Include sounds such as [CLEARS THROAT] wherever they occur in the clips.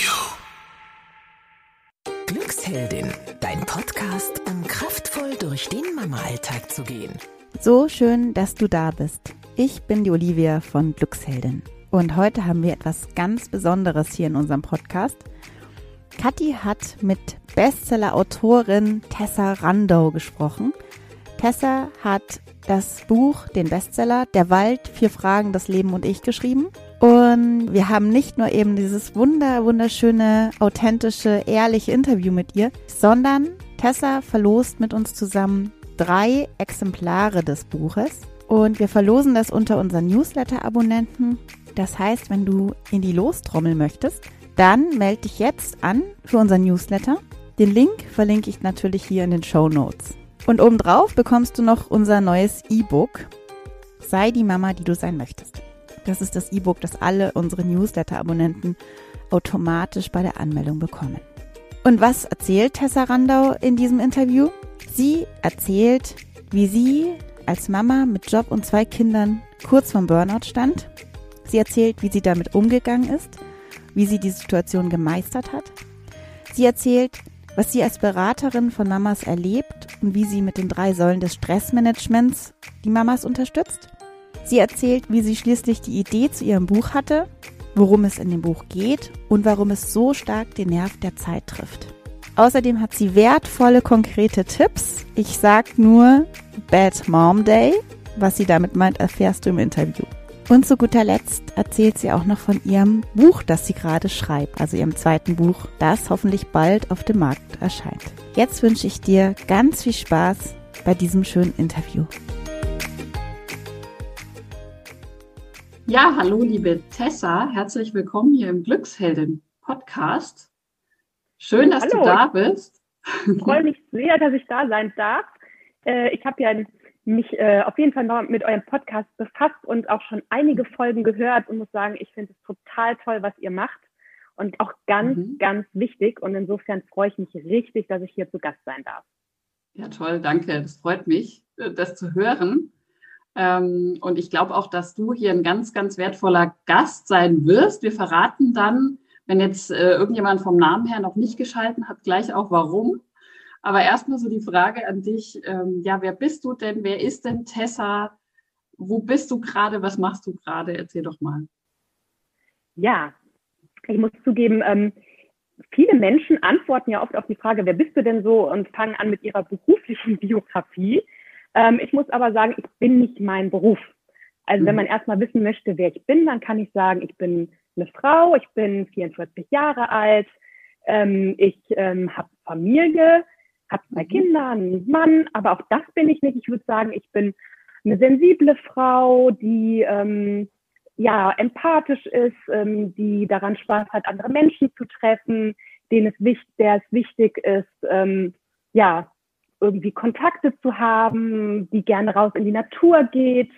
you. Glücksheldin, dein Podcast, um kraftvoll durch den Mama-Alltag zu gehen. So schön, dass du da bist. Ich bin die Olivia von Glücksheldin. Und heute haben wir etwas ganz Besonderes hier in unserem Podcast. Kathi hat mit Bestseller-Autorin Tessa Randau gesprochen. Tessa hat das Buch, den Bestseller Der Wald, vier Fragen, das Leben und ich geschrieben. Und wir haben nicht nur eben dieses wunder, wunderschöne, authentische, ehrliche Interview mit ihr, sondern Tessa verlost mit uns zusammen drei Exemplare des Buches. Und wir verlosen das unter unseren Newsletter-Abonnenten. Das heißt, wenn du in die Lostrommel möchtest, dann melde dich jetzt an für unseren Newsletter. Den Link verlinke ich natürlich hier in den Show Notes. Und obendrauf bekommst du noch unser neues E-Book. Sei die Mama, die du sein möchtest. Das ist das E-Book, das alle unsere Newsletter-Abonnenten automatisch bei der Anmeldung bekommen. Und was erzählt Tessa Randau in diesem Interview? Sie erzählt, wie sie als Mama mit Job und zwei Kindern kurz vom Burnout stand. Sie erzählt, wie sie damit umgegangen ist, wie sie die Situation gemeistert hat. Sie erzählt, was sie als Beraterin von Mamas erlebt und wie sie mit den drei Säulen des Stressmanagements die Mamas unterstützt. Sie erzählt, wie sie schließlich die Idee zu ihrem Buch hatte, worum es in dem Buch geht und warum es so stark den Nerv der Zeit trifft. Außerdem hat sie wertvolle, konkrete Tipps. Ich sag nur Bad Mom Day. Was sie damit meint, erfährst du im Interview. Und zu guter Letzt erzählt sie auch noch von ihrem Buch, das sie gerade schreibt, also ihrem zweiten Buch, das hoffentlich bald auf dem Markt erscheint. Jetzt wünsche ich dir ganz viel Spaß bei diesem schönen Interview. Ja, hallo liebe Tessa, herzlich willkommen hier im Glückshelden Podcast. Schön, dass hallo. du da bist. Ich freue mich sehr, dass ich da sein darf. Äh, ich habe ja mich äh, auf jeden Fall noch mit eurem Podcast befasst und auch schon einige Folgen gehört und muss sagen, ich finde es total toll, was ihr macht und auch ganz, mhm. ganz wichtig. Und insofern freue ich mich richtig, dass ich hier zu Gast sein darf. Ja, toll, danke. Das freut mich, äh, das zu hören. Ähm, und ich glaube auch, dass du hier ein ganz, ganz wertvoller Gast sein wirst. Wir verraten dann, wenn jetzt äh, irgendjemand vom Namen her noch nicht geschalten hat, gleich auch warum. Aber erstmal so die Frage an dich, ähm, ja, wer bist du denn? Wer ist denn Tessa? Wo bist du gerade? Was machst du gerade? Erzähl doch mal. Ja, ich muss zugeben, ähm, viele Menschen antworten ja oft auf die Frage, wer bist du denn so und fangen an mit ihrer beruflichen Biografie. Ähm, ich muss aber sagen, ich bin nicht mein Beruf. Also mhm. wenn man erstmal wissen möchte, wer ich bin, dann kann ich sagen, ich bin eine Frau, ich bin 44 Jahre alt, ähm, ich ähm, habe Familie, habe zwei mhm. Kinder, einen Mann, aber auch das bin ich nicht. Ich würde sagen, ich bin eine sensible Frau, die ähm, ja empathisch ist, ähm, die daran Spaß hat, andere Menschen zu treffen, denen es wichtig, der es wichtig ist, ähm, ja irgendwie Kontakte zu haben, die gerne raus in die Natur geht,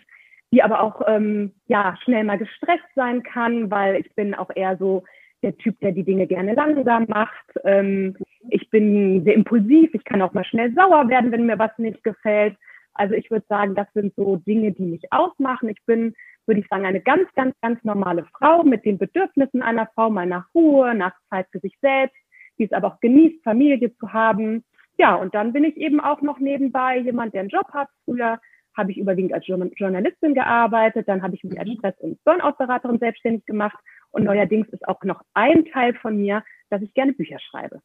die aber auch ähm, ja schnell mal gestresst sein kann, weil ich bin auch eher so der Typ, der die Dinge gerne langsam macht. Ähm, ich bin sehr impulsiv, ich kann auch mal schnell sauer werden, wenn mir was nicht gefällt. Also ich würde sagen, das sind so Dinge, die mich ausmachen. Ich bin, würde ich sagen, eine ganz, ganz, ganz normale Frau mit den Bedürfnissen einer Frau, mal nach Ruhe, nach Zeit für sich selbst, die es aber auch genießt, Familie zu haben. Ja, und dann bin ich eben auch noch nebenbei jemand, der einen Job hat. Früher habe ich überwiegend als Journalistin gearbeitet, dann habe ich mich als mhm. Stress- und Burnout-Beraterin selbstständig gemacht und neuerdings ist auch noch ein Teil von mir, dass ich gerne Bücher schreibe.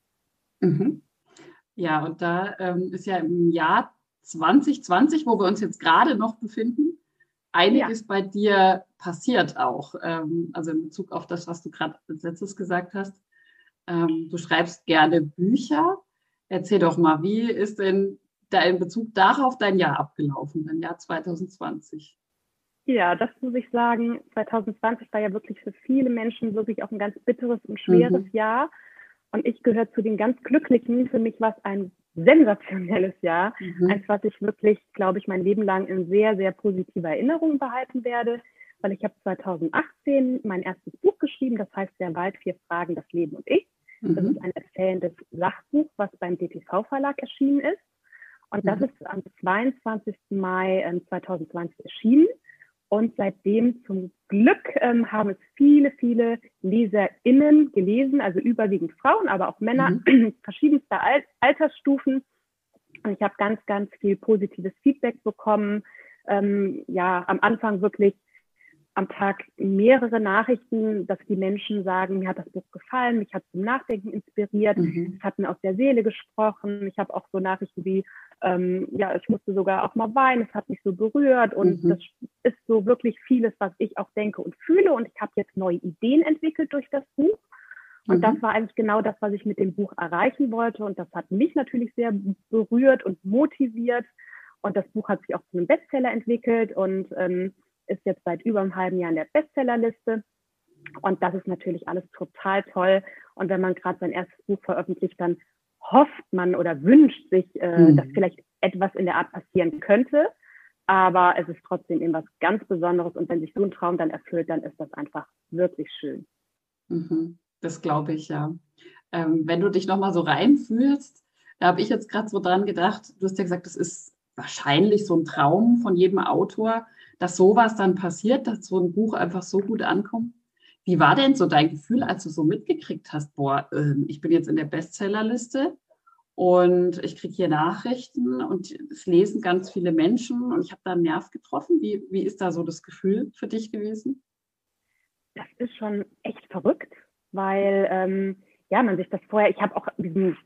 Mhm. Ja, und da ähm, ist ja im Jahr 2020, wo wir uns jetzt gerade noch befinden, einiges ja. bei dir passiert auch. Ähm, also in Bezug auf das, was du gerade als letztes gesagt hast. Ähm, du schreibst gerne Bücher. Erzähl doch mal, wie ist denn da in Bezug darauf dein Jahr abgelaufen, dein Jahr 2020? Ja, das muss ich sagen. 2020 war ja wirklich für viele Menschen wirklich auch ein ganz bitteres und schweres mhm. Jahr. Und ich gehöre zu den ganz Glücklichen. Für mich war es ein sensationelles Jahr. Mhm. Eins, was ich wirklich, glaube ich, mein Leben lang in sehr, sehr positiver Erinnerung behalten werde. Weil ich habe 2018 mein erstes Buch geschrieben, das heißt Der Wald, vier Fragen, das Leben und ich. Mhm. Das ist ein erzählendes Sachbuch, was beim DTV-Verlag erschienen ist. Und das mhm. ist am 22. Mai 2020 ähm, erschienen. Und seitdem zum Glück ähm, haben es viele, viele LeserInnen gelesen, also überwiegend Frauen, aber auch Männer mhm. [CLEARS THROAT] verschiedenster Al Altersstufen. Und ich habe ganz, ganz viel positives Feedback bekommen. Ähm, ja, am Anfang wirklich am Tag mehrere Nachrichten, dass die Menschen sagen, mir hat das Buch gefallen, mich hat zum Nachdenken inspiriert, mhm. es hat mir aus der Seele gesprochen. Ich habe auch so Nachrichten wie, ähm, ja, ich musste sogar auch mal weinen, es hat mich so berührt und mhm. das ist so wirklich vieles, was ich auch denke und fühle und ich habe jetzt neue Ideen entwickelt durch das Buch. Und mhm. das war eigentlich genau das, was ich mit dem Buch erreichen wollte und das hat mich natürlich sehr berührt und motiviert und das Buch hat sich auch zu einem Bestseller entwickelt und ähm, ist jetzt seit über einem halben Jahr in der Bestsellerliste. Und das ist natürlich alles total toll. Und wenn man gerade sein erstes Buch veröffentlicht, dann hofft man oder wünscht sich, äh, mhm. dass vielleicht etwas in der Art passieren könnte. Aber es ist trotzdem eben was ganz Besonderes. Und wenn sich so ein Traum dann erfüllt, dann ist das einfach wirklich schön. Mhm. Das glaube ich, ja. Ähm, wenn du dich nochmal so reinfühlst, da habe ich jetzt gerade so dran gedacht, du hast ja gesagt, das ist wahrscheinlich so ein Traum von jedem Autor dass sowas dann passiert, dass so ein Buch einfach so gut ankommt. Wie war denn so dein Gefühl, als du so mitgekriegt hast, boah, ähm, ich bin jetzt in der Bestsellerliste und ich kriege hier Nachrichten und es lesen ganz viele Menschen und ich habe da einen Nerv getroffen. Wie, wie ist da so das Gefühl für dich gewesen? Das ist schon echt verrückt, weil ähm, ja, man sich das vorher, ich habe auch diesen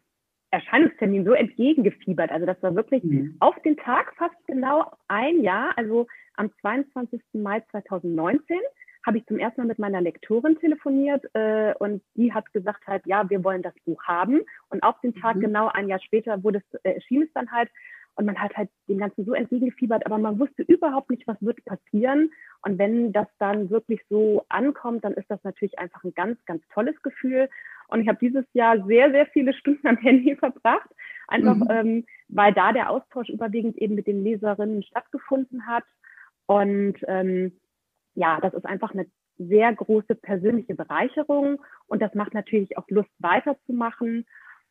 Erscheinungstermin so entgegengefiebert. Also das war wirklich mhm. auf den Tag fast genau ein Jahr. Also am 22. Mai 2019 habe ich zum ersten Mal mit meiner Lektorin telefoniert äh, und die hat gesagt halt, ja, wir wollen das Buch haben. Und auf den Tag, mhm. genau ein Jahr später, wurde es, äh, erschien es dann halt. Und man hat halt dem Ganzen so entgegengefiebert, aber man wusste überhaupt nicht, was wird passieren. Und wenn das dann wirklich so ankommt, dann ist das natürlich einfach ein ganz, ganz tolles Gefühl. Und ich habe dieses Jahr sehr, sehr viele Stunden am Handy verbracht, einfach mhm. ähm, weil da der Austausch überwiegend eben mit den Leserinnen stattgefunden hat. Und ähm, ja, das ist einfach eine sehr große persönliche Bereicherung und das macht natürlich auch Lust weiterzumachen.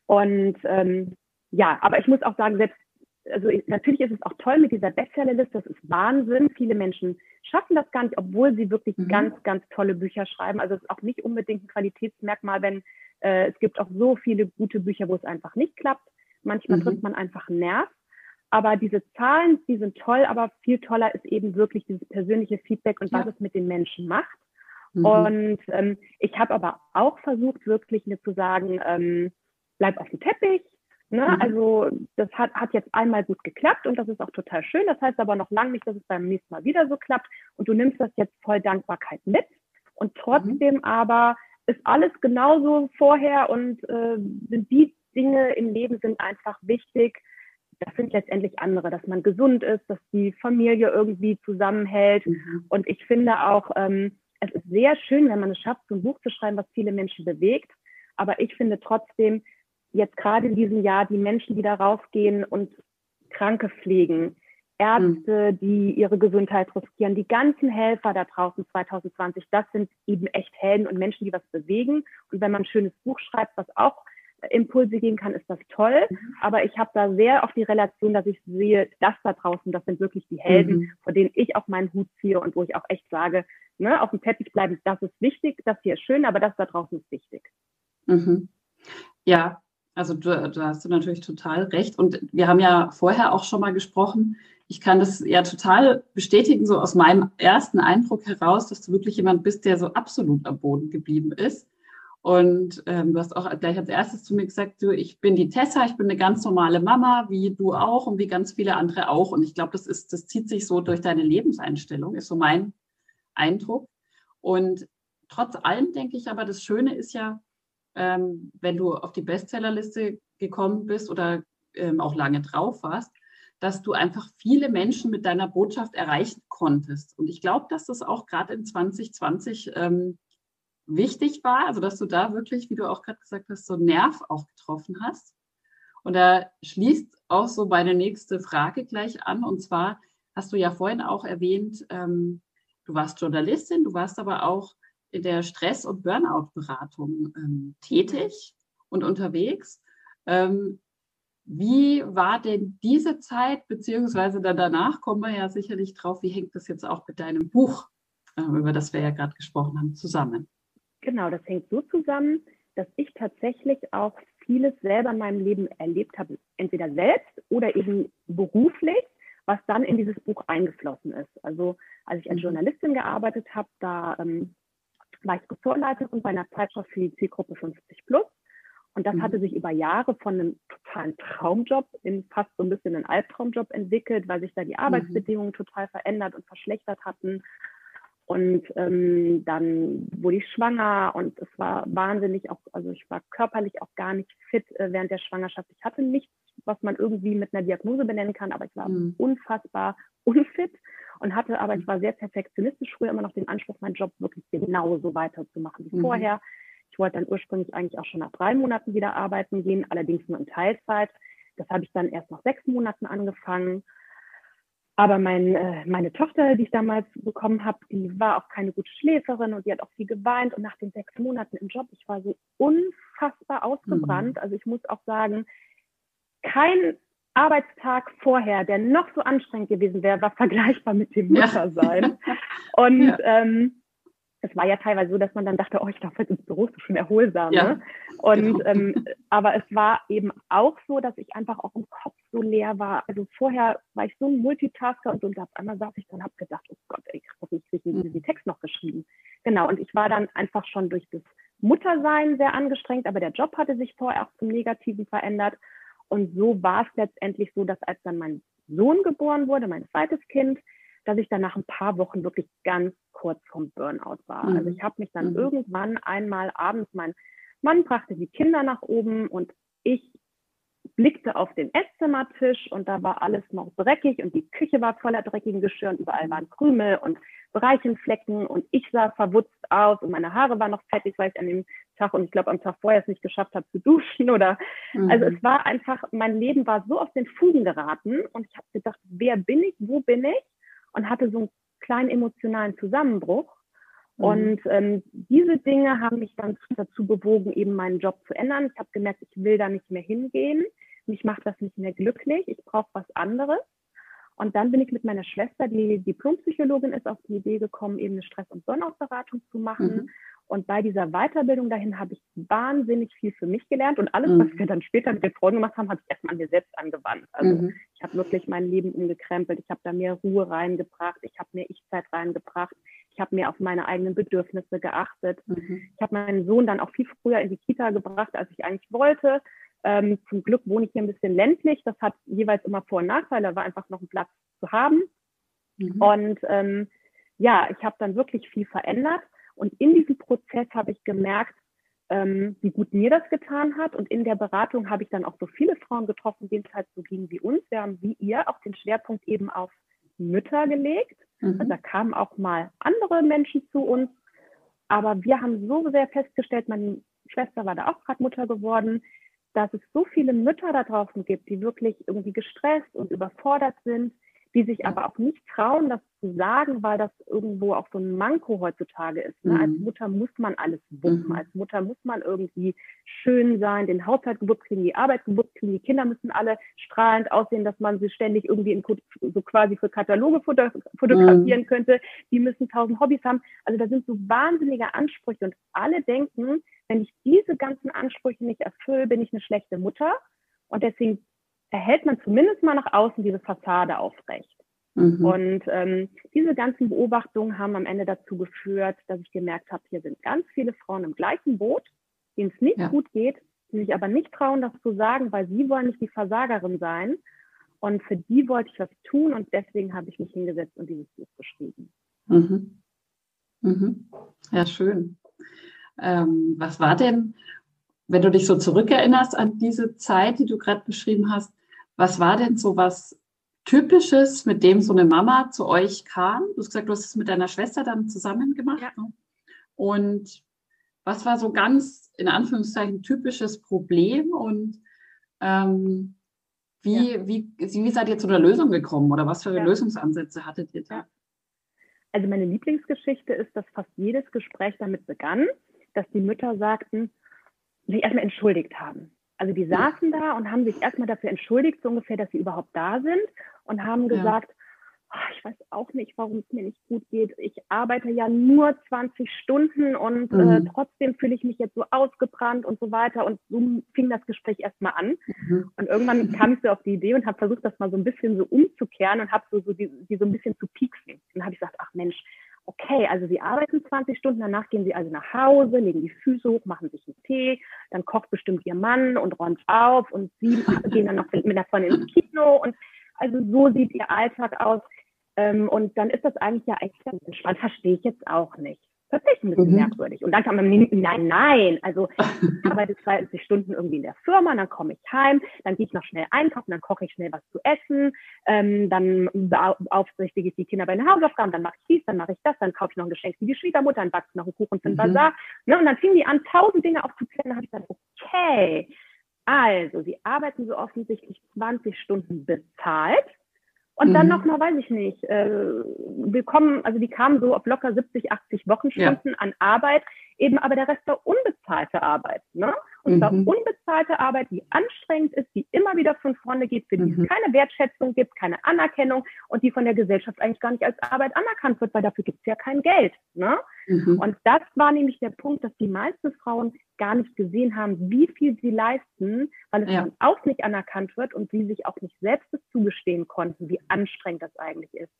Und ähm, ja, aber ich muss auch sagen, selbst, also natürlich ist es auch toll mit dieser Bestsellerliste, das ist Wahnsinn. Viele Menschen schaffen das gar nicht, obwohl sie wirklich mhm. ganz, ganz tolle Bücher schreiben. Also es ist auch nicht unbedingt ein Qualitätsmerkmal, wenn äh, es gibt auch so viele gute Bücher, wo es einfach nicht klappt. Manchmal mhm. trifft man einfach einen Nerv. Aber diese Zahlen, die sind toll, aber viel toller ist eben wirklich dieses persönliche Feedback und ja. was es mit den Menschen macht. Mhm. Und ähm, ich habe aber auch versucht, wirklich mir zu sagen, ähm, bleib auf dem Teppich. Ne? Mhm. Also das hat, hat jetzt einmal gut geklappt und das ist auch total schön. Das heißt aber noch lange nicht, dass es beim nächsten Mal wieder so klappt. Und du nimmst das jetzt voll Dankbarkeit mit. Und trotzdem mhm. aber ist alles genauso vorher und äh, sind die Dinge im Leben sind einfach wichtig, das sind letztendlich andere, dass man gesund ist, dass die Familie irgendwie zusammenhält. Mhm. Und ich finde auch, ähm, es ist sehr schön, wenn man es schafft, so ein Buch zu schreiben, was viele Menschen bewegt. Aber ich finde trotzdem, jetzt gerade in diesem Jahr, die Menschen, die darauf gehen und Kranke pflegen, Ärzte, mhm. die ihre Gesundheit riskieren, die ganzen Helfer da draußen 2020, das sind eben echt Helden und Menschen, die was bewegen. Und wenn man ein schönes Buch schreibt, was auch Impulse geben kann, ist das toll. Mhm. Aber ich habe da sehr auf die Relation, dass ich sehe, das da draußen, das sind wirklich die Helden, mhm. vor denen ich auch meinen Hut ziehe und wo ich auch echt sage, ne, auf dem Teppich bleiben, das ist wichtig, das hier ist schön, aber das da draußen ist wichtig. Mhm. Ja, also da, da hast du natürlich total recht. Und wir haben ja vorher auch schon mal gesprochen. Ich kann das ja total bestätigen, so aus meinem ersten Eindruck heraus, dass du wirklich jemand bist, der so absolut am Boden geblieben ist und ähm, du hast auch gleich als erstes zu mir gesagt, du, ich bin die Tessa, ich bin eine ganz normale Mama, wie du auch und wie ganz viele andere auch. Und ich glaube, das ist, das zieht sich so durch deine Lebenseinstellung, ist so mein Eindruck. Und trotz allem denke ich aber, das Schöne ist ja, ähm, wenn du auf die Bestsellerliste gekommen bist oder ähm, auch lange drauf warst, dass du einfach viele Menschen mit deiner Botschaft erreichen konntest. Und ich glaube, dass das auch gerade in 2020 ähm, wichtig war, also dass du da wirklich, wie du auch gerade gesagt hast, so einen Nerv auch getroffen hast. Und da schließt auch so meine nächste Frage gleich an. Und zwar hast du ja vorhin auch erwähnt, ähm, du warst Journalistin, du warst aber auch in der Stress- und Burnout-Beratung ähm, tätig und unterwegs. Ähm, Wie war denn diese Zeit, beziehungsweise dann danach kommen wir ja sicherlich drauf, wie hängt das jetzt auch mit deinem Buch, äh, über das wir ja gerade gesprochen haben, zusammen? Genau, das hängt so zusammen, dass ich tatsächlich auch vieles selber in meinem Leben erlebt habe, entweder selbst oder eben beruflich, was dann in dieses Buch eingeflossen ist. Also als ich als mhm. Journalistin gearbeitet habe, da ähm, war ich Ressortleiterin bei einer Zeitschrift für die Zielgruppe 50 plus. Und das mhm. hatte sich über Jahre von einem totalen Traumjob in fast so ein bisschen einen Albtraumjob entwickelt, weil sich da die mhm. Arbeitsbedingungen mhm. total verändert und verschlechtert hatten. Und ähm, dann wurde ich schwanger und es war wahnsinnig auch, also ich war körperlich auch gar nicht fit äh, während der Schwangerschaft. Ich hatte nichts, was man irgendwie mit einer Diagnose benennen kann, aber ich war mhm. unfassbar [LAUGHS] unfit und hatte aber, ich war sehr perfektionistisch früher immer noch den Anspruch, meinen Job wirklich genauso weiterzumachen wie mhm. vorher. Ich wollte dann ursprünglich eigentlich auch schon nach drei Monaten wieder arbeiten gehen, allerdings nur in Teilzeit. Das habe ich dann erst nach sechs Monaten angefangen. Aber mein, äh, meine Tochter, die ich damals bekommen habe, die war auch keine gute Schläferin und die hat auch viel geweint. Und nach den sechs Monaten im Job, ich war so unfassbar ausgebrannt. Mhm. Also ich muss auch sagen, kein Arbeitstag vorher, der noch so anstrengend gewesen wäre, war vergleichbar mit dem Muttersein. Ja. [LAUGHS] Und ja. ähm, es war ja teilweise so, dass man dann dachte, oh, ich darf jetzt ins Büro, so schön erholsam. Ja, ne? Und genau. ähm, aber es war eben auch so, dass ich einfach auch im Kopf so leer war. Also vorher war ich so ein Multitasker und, und auf einmal saß ich dann und habe gedacht, oh Gott, ey, ich habe nicht diesen mhm. Text noch geschrieben. Genau, und ich war dann einfach schon durch das Muttersein sehr angestrengt, aber der Job hatte sich vorher auch zum Negativen verändert. Und so war es letztendlich so, dass als dann mein Sohn geboren wurde, mein zweites Kind, dass ich dann nach ein paar Wochen wirklich ganz kurz vom Burnout war. Also mhm. Also ich habe mich dann mhm. irgendwann einmal abends, mein Mann brachte die Kinder nach oben und ich blickte auf den Esszimmertisch und da war alles noch dreckig und die Küche war voller dreckigen Geschirr und überall waren Krümel und Bereichenflecken und ich sah verwutzt aus und meine Haare waren noch fettig, weil ich an dem Tag und ich glaube am Tag vorher es nicht geschafft habe zu duschen oder mhm. also es war einfach, mein Leben war so auf den Fugen geraten und ich habe gedacht, wer bin ich, wo bin ich und hatte so einen kleinen emotionalen Zusammenbruch. Mhm. Und ähm, diese Dinge haben mich dann dazu bewogen, eben meinen Job zu ändern. Ich habe gemerkt, ich will da nicht mehr hingehen. Mich macht das nicht mehr glücklich. Ich brauche was anderes. Und dann bin ich mit meiner Schwester, die Diplompsychologin ist, auf die Idee gekommen, eben eine Stress- und Burnout-Beratung zu machen. Mhm. Und bei dieser Weiterbildung dahin habe ich wahnsinnig viel für mich gelernt. Und alles, mhm. was wir dann später mit den Freunden gemacht haben, habe ich erstmal an mir selbst angewandt. Also mhm. ich habe wirklich mein Leben umgekrempelt. Ich habe da mehr Ruhe reingebracht. Ich habe mehr Ich-Zeit reingebracht. Ich habe mehr auf meine eigenen Bedürfnisse geachtet. Mhm. Ich habe meinen Sohn dann auch viel früher in die Kita gebracht, als ich eigentlich wollte. Ähm, zum Glück wohne ich hier ein bisschen ländlich. Das hat jeweils immer Vor- und Nachteile. Da war einfach noch ein Platz zu haben. Mhm. Und ähm, ja, ich habe dann wirklich viel verändert. Und in diesem Prozess habe ich gemerkt, ähm, wie gut mir das getan hat. Und in der Beratung habe ich dann auch so viele Frauen getroffen, denen es halt so ging wie uns. Wir haben wie ihr auch den Schwerpunkt eben auf Mütter gelegt. Mhm. Also da kamen auch mal andere Menschen zu uns. Aber wir haben so sehr festgestellt, meine Schwester war da auch gerade Mutter geworden, dass es so viele Mütter da draußen gibt, die wirklich irgendwie gestresst und überfordert sind, die sich aber auch nicht trauen, das zu sagen, weil das irgendwo auch so ein Manko heutzutage ist. Ne? Mhm. Als Mutter muss man alles wuppen. Mhm. Als Mutter muss man irgendwie schön sein, den Haushalt gewuppt kriegen, die Arbeit gewuppt kriegen, die Kinder müssen alle strahlend aussehen, dass man sie ständig irgendwie in, so quasi für Kataloge fotografieren mhm. könnte. Die müssen tausend Hobbys haben. Also da sind so wahnsinnige Ansprüche und alle denken, wenn ich diese ganzen Ansprüche nicht erfülle, bin ich eine schlechte Mutter. Und deswegen erhält man zumindest mal nach außen diese Fassade aufrecht. Mhm. Und ähm, diese ganzen Beobachtungen haben am Ende dazu geführt, dass ich gemerkt habe, hier sind ganz viele Frauen im gleichen Boot, denen es nicht ja. gut geht, die sich aber nicht trauen, das zu sagen, weil sie wollen nicht die Versagerin sein. Und für die wollte ich was tun und deswegen habe ich mich hingesetzt und dieses Buch geschrieben. Mhm. Mhm. Ja, schön. Ähm, was war denn, wenn du dich so zurückerinnerst an diese Zeit, die du gerade beschrieben hast, was war denn so was Typisches, mit dem so eine Mama zu euch kam? Du hast gesagt, du hast es mit deiner Schwester dann zusammen gemacht. Ja. Ne? Und was war so ganz, in Anführungszeichen, typisches Problem und ähm, wie, ja. wie, wie seid ihr zu der Lösung gekommen oder was für ja. Lösungsansätze hattet ihr da? Also meine Lieblingsgeschichte ist, dass fast jedes Gespräch damit begann, dass die Mütter sagten, sich erstmal entschuldigt haben. Also die saßen da und haben sich erstmal dafür entschuldigt, so ungefähr, dass sie überhaupt da sind und haben gesagt, ja. oh, ich weiß auch nicht, warum es mir nicht gut geht. Ich arbeite ja nur 20 Stunden und äh, mhm. äh, trotzdem fühle ich mich jetzt so ausgebrannt und so weiter. Und so fing das Gespräch erstmal an. Mhm. Und irgendwann kam ich so auf die Idee und habe versucht, das mal so ein bisschen so umzukehren und habe so, so die, die so ein bisschen zu pieksen. Und dann habe ich gesagt, ach Mensch, okay, also Sie arbeiten 20 Stunden, danach gehen Sie also nach Hause, legen die Füße hoch, machen sich einen Tee, dann kocht bestimmt Ihr Mann und räumt auf und Sie [LAUGHS] gehen dann noch mit der Freundin ins Kino und also so sieht Ihr Alltag aus. Ähm, und dann ist das eigentlich ja echt entspannt, verstehe ich jetzt auch nicht tatsächlich ein bisschen mhm. merkwürdig. Und dann kann man, nein, nein, also ich arbeite 20 Stunden irgendwie in der Firma, dann komme ich heim, dann gehe ich noch schnell einkaufen, dann koche ich schnell was zu essen, ähm, dann aufsichtige ich die Kinder bei den Hausaufgaben, dann mache ich dies, dann mache ich das, dann kaufe ich noch ein Geschenk für die Schwiegermutter, dann backe ich noch einen Kuchen für den mhm. Bazar. Ne, und dann fingen die an, tausend Dinge aufzuklären, dann habe ich gesagt, okay, also sie arbeiten so offensichtlich 20 Stunden bezahlt und dann mhm. noch mal, weiß ich nicht, äh, wir kommen, also die kamen so auf locker 70, 80 Wochenstunden ja. an Arbeit, eben aber der Rest war unbezahlte Arbeit. Ne? Und mhm. zwar unbezahlte Arbeit, die anstrengend ist, die immer wieder von vorne geht, für die mhm. es keine Wertschätzung gibt, keine Anerkennung und die von der Gesellschaft eigentlich gar nicht als Arbeit anerkannt wird, weil dafür gibt es ja kein Geld. Ne? Mhm. Und das war nämlich der Punkt, dass die meisten Frauen gar nicht gesehen haben, wie viel sie leisten, weil es ja. dann auch nicht anerkannt wird und sie sich auch nicht selbst zugestehen konnten, wie anstrengend das eigentlich ist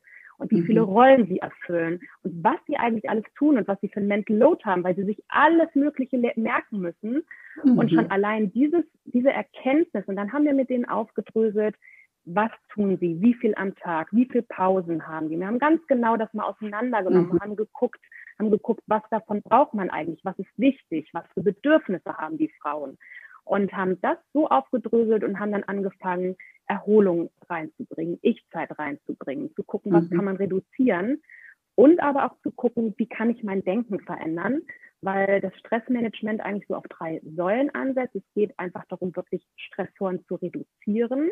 und wie viele mhm. Rollen sie erfüllen und was sie eigentlich alles tun und was sie für ein Mental Load haben, weil sie sich alles Mögliche merken müssen. Mhm. Und schon allein dieses, diese Erkenntnis, und dann haben wir mit denen aufgedröselt, was tun sie, wie viel am Tag, wie viel Pausen haben die. Wir haben ganz genau das mal auseinandergenommen, mhm. haben geguckt, haben geguckt, was davon braucht man eigentlich, was ist wichtig, was für Bedürfnisse haben die Frauen und haben das so aufgedröselt und haben dann angefangen, Erholung reinzubringen, Ich-Zeit reinzubringen, zu gucken, was mhm. kann man reduzieren und aber auch zu gucken, wie kann ich mein Denken verändern, weil das Stressmanagement eigentlich so auf drei Säulen ansetzt. Es geht einfach darum, wirklich Stressoren zu reduzieren,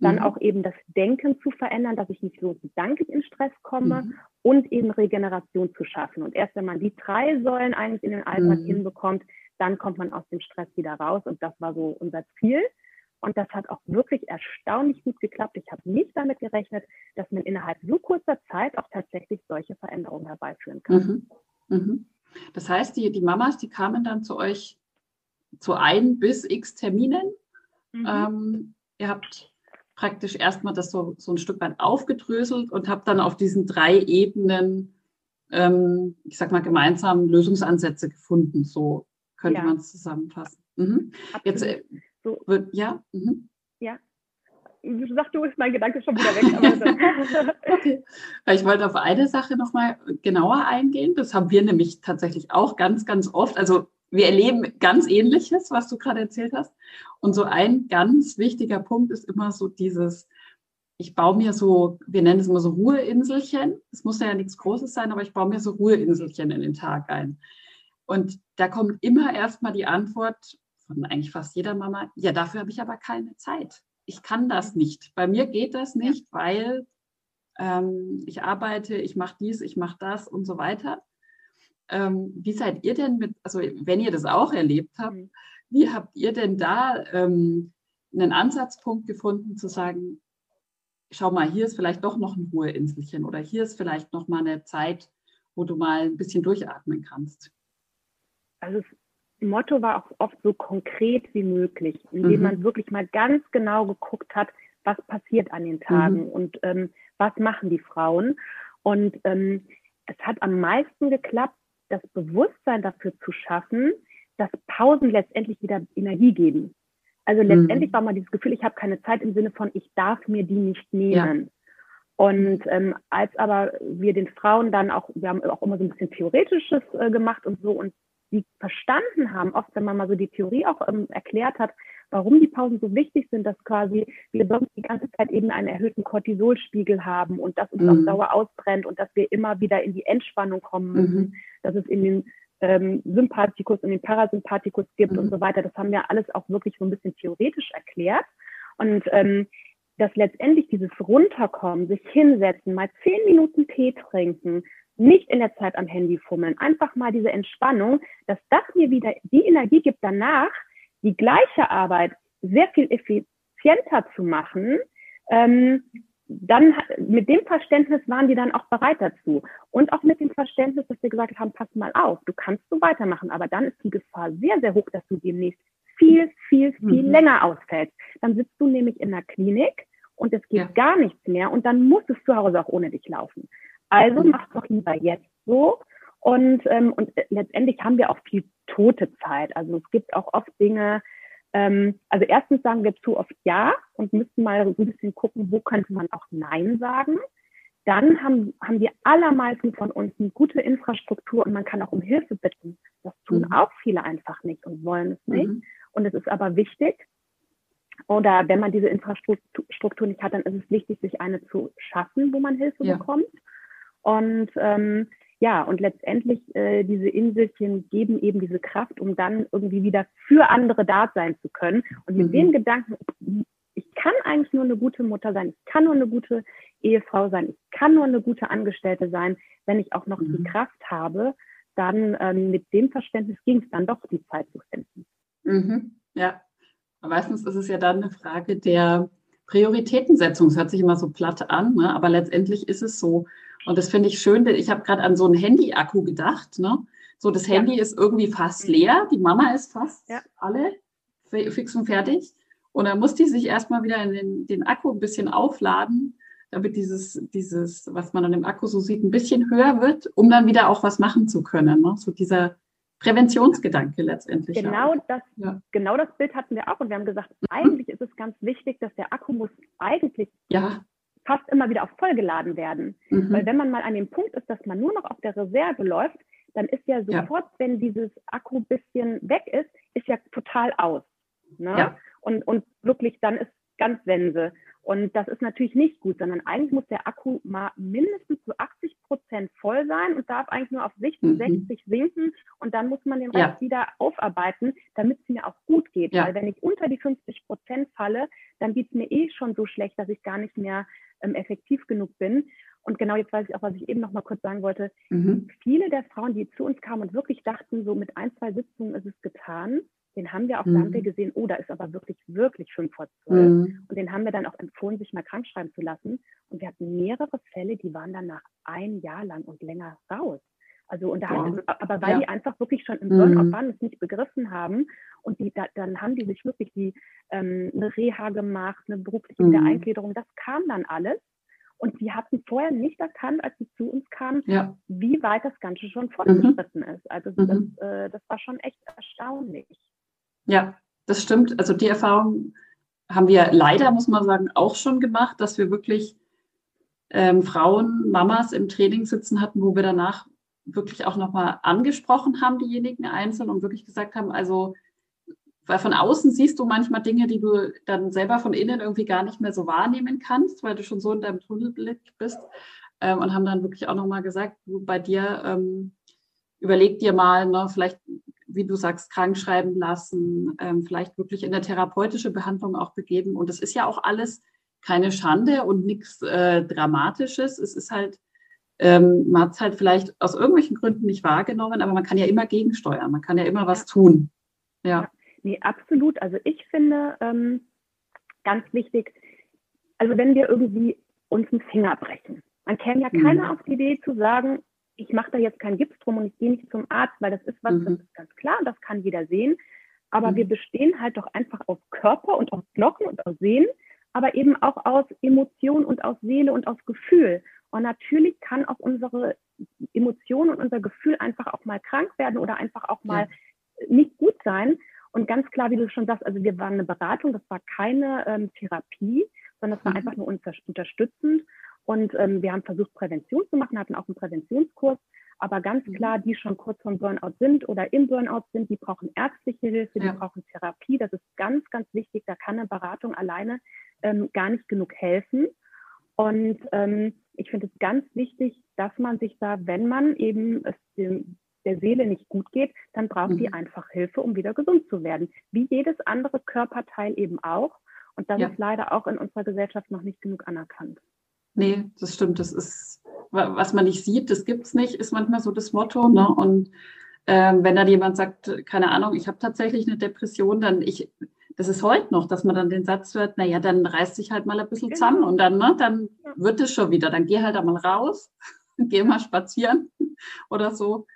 dann mhm. auch eben das Denken zu verändern, dass ich nicht so gedanklich in Stress komme mhm. und eben Regeneration zu schaffen. Und erst wenn man die drei Säulen eigentlich in den Alltag mhm. hinbekommt, dann kommt man aus dem Stress wieder raus. Und das war so unser Ziel. Und das hat auch wirklich erstaunlich gut geklappt. Ich habe nicht damit gerechnet, dass man innerhalb so kurzer Zeit auch tatsächlich solche Veränderungen herbeiführen kann. Mhm. Mhm. Das heißt, die, die Mamas, die kamen dann zu euch zu ein bis x Terminen. Mhm. Ähm, ihr habt praktisch erstmal das so, so ein Stück weit aufgedröselt und habt dann auf diesen drei Ebenen, ähm, ich sag mal, gemeinsam Lösungsansätze gefunden. So könnte ja. man es zusammenfassen. Mhm. Jetzt, äh, so. ja. Mhm. Ja. Sag du, ist mein Gedanke schon wieder weg. [LAUGHS] okay. Ich wollte auf eine Sache nochmal genauer eingehen. Das haben wir nämlich tatsächlich auch ganz, ganz oft. Also wir erleben ganz Ähnliches, was du gerade erzählt hast. Und so ein ganz wichtiger Punkt ist immer so dieses, ich baue mir so, wir nennen es immer so Ruheinselchen. Es muss ja nichts Großes sein, aber ich baue mir so Ruheinselchen in den Tag ein. Und da kommt immer erstmal die Antwort von eigentlich fast jeder Mama, ja, dafür habe ich aber keine Zeit. Ich kann das nicht. Bei mir geht das nicht, ja. weil ähm, ich arbeite, ich mache dies, ich mache das und so weiter. Ähm, wie seid ihr denn mit, also wenn ihr das auch erlebt habt, mhm. wie habt ihr denn da ähm, einen Ansatzpunkt gefunden zu sagen, schau mal, hier ist vielleicht doch noch ein Ruheinselchen oder hier ist vielleicht noch mal eine Zeit, wo du mal ein bisschen durchatmen kannst? Also das Motto war auch oft so konkret wie möglich, indem mhm. man wirklich mal ganz genau geguckt hat, was passiert an den Tagen mhm. und ähm, was machen die Frauen. Und ähm, es hat am meisten geklappt, das Bewusstsein dafür zu schaffen, dass Pausen letztendlich wieder Energie geben. Also letztendlich mhm. war mal dieses Gefühl, ich habe keine Zeit im Sinne von, ich darf mir die nicht nehmen. Ja. Und ähm, als aber wir den Frauen dann auch, wir haben auch immer so ein bisschen Theoretisches äh, gemacht und so und die verstanden haben, oft wenn man mal so die Theorie auch ähm, erklärt hat, warum die Pausen so wichtig sind, dass quasi wir sonst die ganze Zeit eben einen erhöhten Cortisolspiegel haben und das uns mhm. auf Dauer ausbrennt und dass wir immer wieder in die Entspannung kommen müssen, mhm. dass es in den ähm, Sympathikus und den Parasympathikus gibt mhm. und so weiter. Das haben wir alles auch wirklich so ein bisschen theoretisch erklärt. Und ähm, dass letztendlich dieses Runterkommen, sich hinsetzen, mal zehn Minuten Tee trinken, nicht in der Zeit am Handy fummeln, einfach mal diese Entspannung, dass das mir wieder die Energie gibt danach, die gleiche Arbeit sehr viel effizienter zu machen, ähm, dann mit dem Verständnis waren die dann auch bereit dazu. Und auch mit dem Verständnis, dass wir gesagt haben, pass mal auf, du kannst so weitermachen, aber dann ist die Gefahr sehr, sehr hoch, dass du demnächst viel, viel, viel mhm. länger ausfällst. Dann sitzt du nämlich in der Klinik und es geht ja. gar nichts mehr und dann muss es zu Hause auch ohne dich laufen. Also mach doch lieber jetzt so. Und, ähm, und letztendlich haben wir auch viel tote Zeit. Also es gibt auch oft Dinge, ähm, also erstens sagen wir zu oft Ja und müssen mal so ein bisschen gucken, wo könnte man auch Nein sagen. Dann haben, haben die allermeisten von uns eine gute Infrastruktur und man kann auch um Hilfe bitten. Das tun mhm. auch viele einfach nicht und wollen es nicht. Mhm. Und es ist aber wichtig, oder wenn man diese Infrastruktur nicht hat, dann ist es wichtig, sich eine zu schaffen, wo man Hilfe ja. bekommt. Und ähm, ja, und letztendlich äh, diese Inselchen geben eben diese Kraft, um dann irgendwie wieder für andere da sein zu können. Und mit mhm. dem Gedanken, ich kann eigentlich nur eine gute Mutter sein, ich kann nur eine gute Ehefrau sein, ich kann nur eine gute Angestellte sein, wenn ich auch noch mhm. die Kraft habe, dann ähm, mit dem Verständnis ging es dann doch, die Zeit zu finden. Mhm. Ja, meistens ist es ja dann eine Frage der Prioritätensetzung. Es hört sich immer so platt an, ne? aber letztendlich ist es so. Und das finde ich schön, denn ich habe gerade an so einen Handy-Akku gedacht. Ne? So, das Handy ja. ist irgendwie fast leer, die Mama ist fast ja. alle fix und fertig. Und dann muss die sich erstmal wieder in den, den Akku ein bisschen aufladen, damit dieses, dieses, was man an dem Akku so sieht, ein bisschen höher wird, um dann wieder auch was machen zu können. Ne? So dieser Präventionsgedanke letztendlich. Genau das, ja. genau das Bild hatten wir auch und wir haben gesagt, mhm. eigentlich ist es ganz wichtig, dass der Akku muss eigentlich ja. fast immer wieder auf voll geladen werden. Mhm. Weil wenn man mal an dem Punkt ist, dass man nur noch auf der Reserve läuft, dann ist ja sofort, ja. wenn dieses Akku ein bisschen weg ist, ist ja total aus. Ne? Ja. Und, und wirklich, dann ist ganz Sense. Und das ist natürlich nicht gut, sondern eigentlich muss der Akku mal mindestens zu 80 Prozent voll sein und darf eigentlich nur auf 60, mhm. 60 sinken und dann muss man den Rest ja. wieder aufarbeiten, damit es mir auch gut geht. Ja. Weil wenn ich unter die 50 Prozent falle, dann geht es mir eh schon so schlecht, dass ich gar nicht mehr ähm, effektiv genug bin. Und genau jetzt weiß ich auch, was ich eben noch mal kurz sagen wollte. Mhm. Viele der Frauen, die zu uns kamen und wirklich dachten, so mit ein, zwei Sitzungen ist es getan, den haben wir auch, mhm. da haben wir mhm. gesehen, oh, da ist aber wirklich, wirklich fünf vor zwölf. Mhm. Und den haben wir dann auch empfohlen, sich mal krank schreiben zu lassen. Und wir hatten mehrere Fälle, die waren dann nach ein Jahr lang und länger raus. Also, und da ja. haben, aber weil ja. die einfach wirklich schon im Burnout mhm. waren, es nicht begriffen haben. Und die, da, dann haben die sich wirklich die, ähm, eine Reha gemacht, eine berufliche mhm. Wiedereingliederung. Das kam dann alles. Und die hatten vorher nicht erkannt, als sie zu uns kamen, ja. wie weit das Ganze schon mhm. fortgeschritten ist. Also das, äh, das war schon echt erstaunlich. Ja, das stimmt. Also die Erfahrung haben wir leider, muss man sagen, auch schon gemacht, dass wir wirklich ähm, Frauen, Mamas im Training sitzen hatten, wo wir danach wirklich auch nochmal angesprochen haben, diejenigen einzeln und wirklich gesagt haben, also weil von außen siehst du manchmal Dinge, die du dann selber von innen irgendwie gar nicht mehr so wahrnehmen kannst, weil du schon so in deinem Tunnelblick bist. Ähm, und haben dann wirklich auch nochmal gesagt, du bei dir ähm, überleg dir mal, ne, vielleicht wie du sagst, krank schreiben lassen, ähm, vielleicht wirklich in der therapeutische Behandlung auch begeben. Und das ist ja auch alles keine Schande und nichts äh, Dramatisches. Es ist halt, ähm, man hat es halt vielleicht aus irgendwelchen Gründen nicht wahrgenommen, aber man kann ja immer gegensteuern, man kann ja immer was tun. Ja. ja nee, absolut. Also ich finde ähm, ganz wichtig, also wenn wir irgendwie uns einen Finger brechen, man käme ja keiner mhm. auf die Idee zu sagen, ich mache da jetzt keinen Gips drum und ich gehe nicht zum Arzt, weil das ist was, mhm. das ist ganz klar, das kann jeder sehen. Aber mhm. wir bestehen halt doch einfach aus Körper und aus Knochen und aus Sehnen, aber eben auch aus Emotion und aus Seele und aus Gefühl. Und natürlich kann auch unsere Emotion und unser Gefühl einfach auch mal krank werden oder einfach auch mal ja. nicht gut sein. Und ganz klar, wie du schon sagst, also wir waren eine Beratung, das war keine ähm, Therapie, sondern das war mhm. einfach nur unterstützend. Und ähm, wir haben versucht, Prävention zu machen, hatten auch einen Präventionskurs. Aber ganz mhm. klar, die schon kurz vom Burnout sind oder im Burnout sind, die brauchen ärztliche Hilfe, die ja. brauchen Therapie. Das ist ganz, ganz wichtig. Da kann eine Beratung alleine ähm, gar nicht genug helfen. Und ähm, ich finde es ganz wichtig, dass man sich da, wenn man eben es dem, der Seele nicht gut geht, dann braucht mhm. die einfach Hilfe, um wieder gesund zu werden. Wie jedes andere Körperteil eben auch. Und das ja. ist leider auch in unserer Gesellschaft noch nicht genug anerkannt. Nee, das stimmt. Das ist, was man nicht sieht, das gibt's nicht, ist manchmal so das Motto. Ne? Und ähm, wenn dann jemand sagt, keine Ahnung, ich habe tatsächlich eine Depression, dann ich, das ist heute noch, dass man dann den Satz hört, naja, dann reißt sich halt mal ein bisschen genau. zusammen und dann, ne, dann ja. wird es schon wieder. Dann geh halt einmal raus, [LAUGHS] geh mal spazieren [LAUGHS] oder so.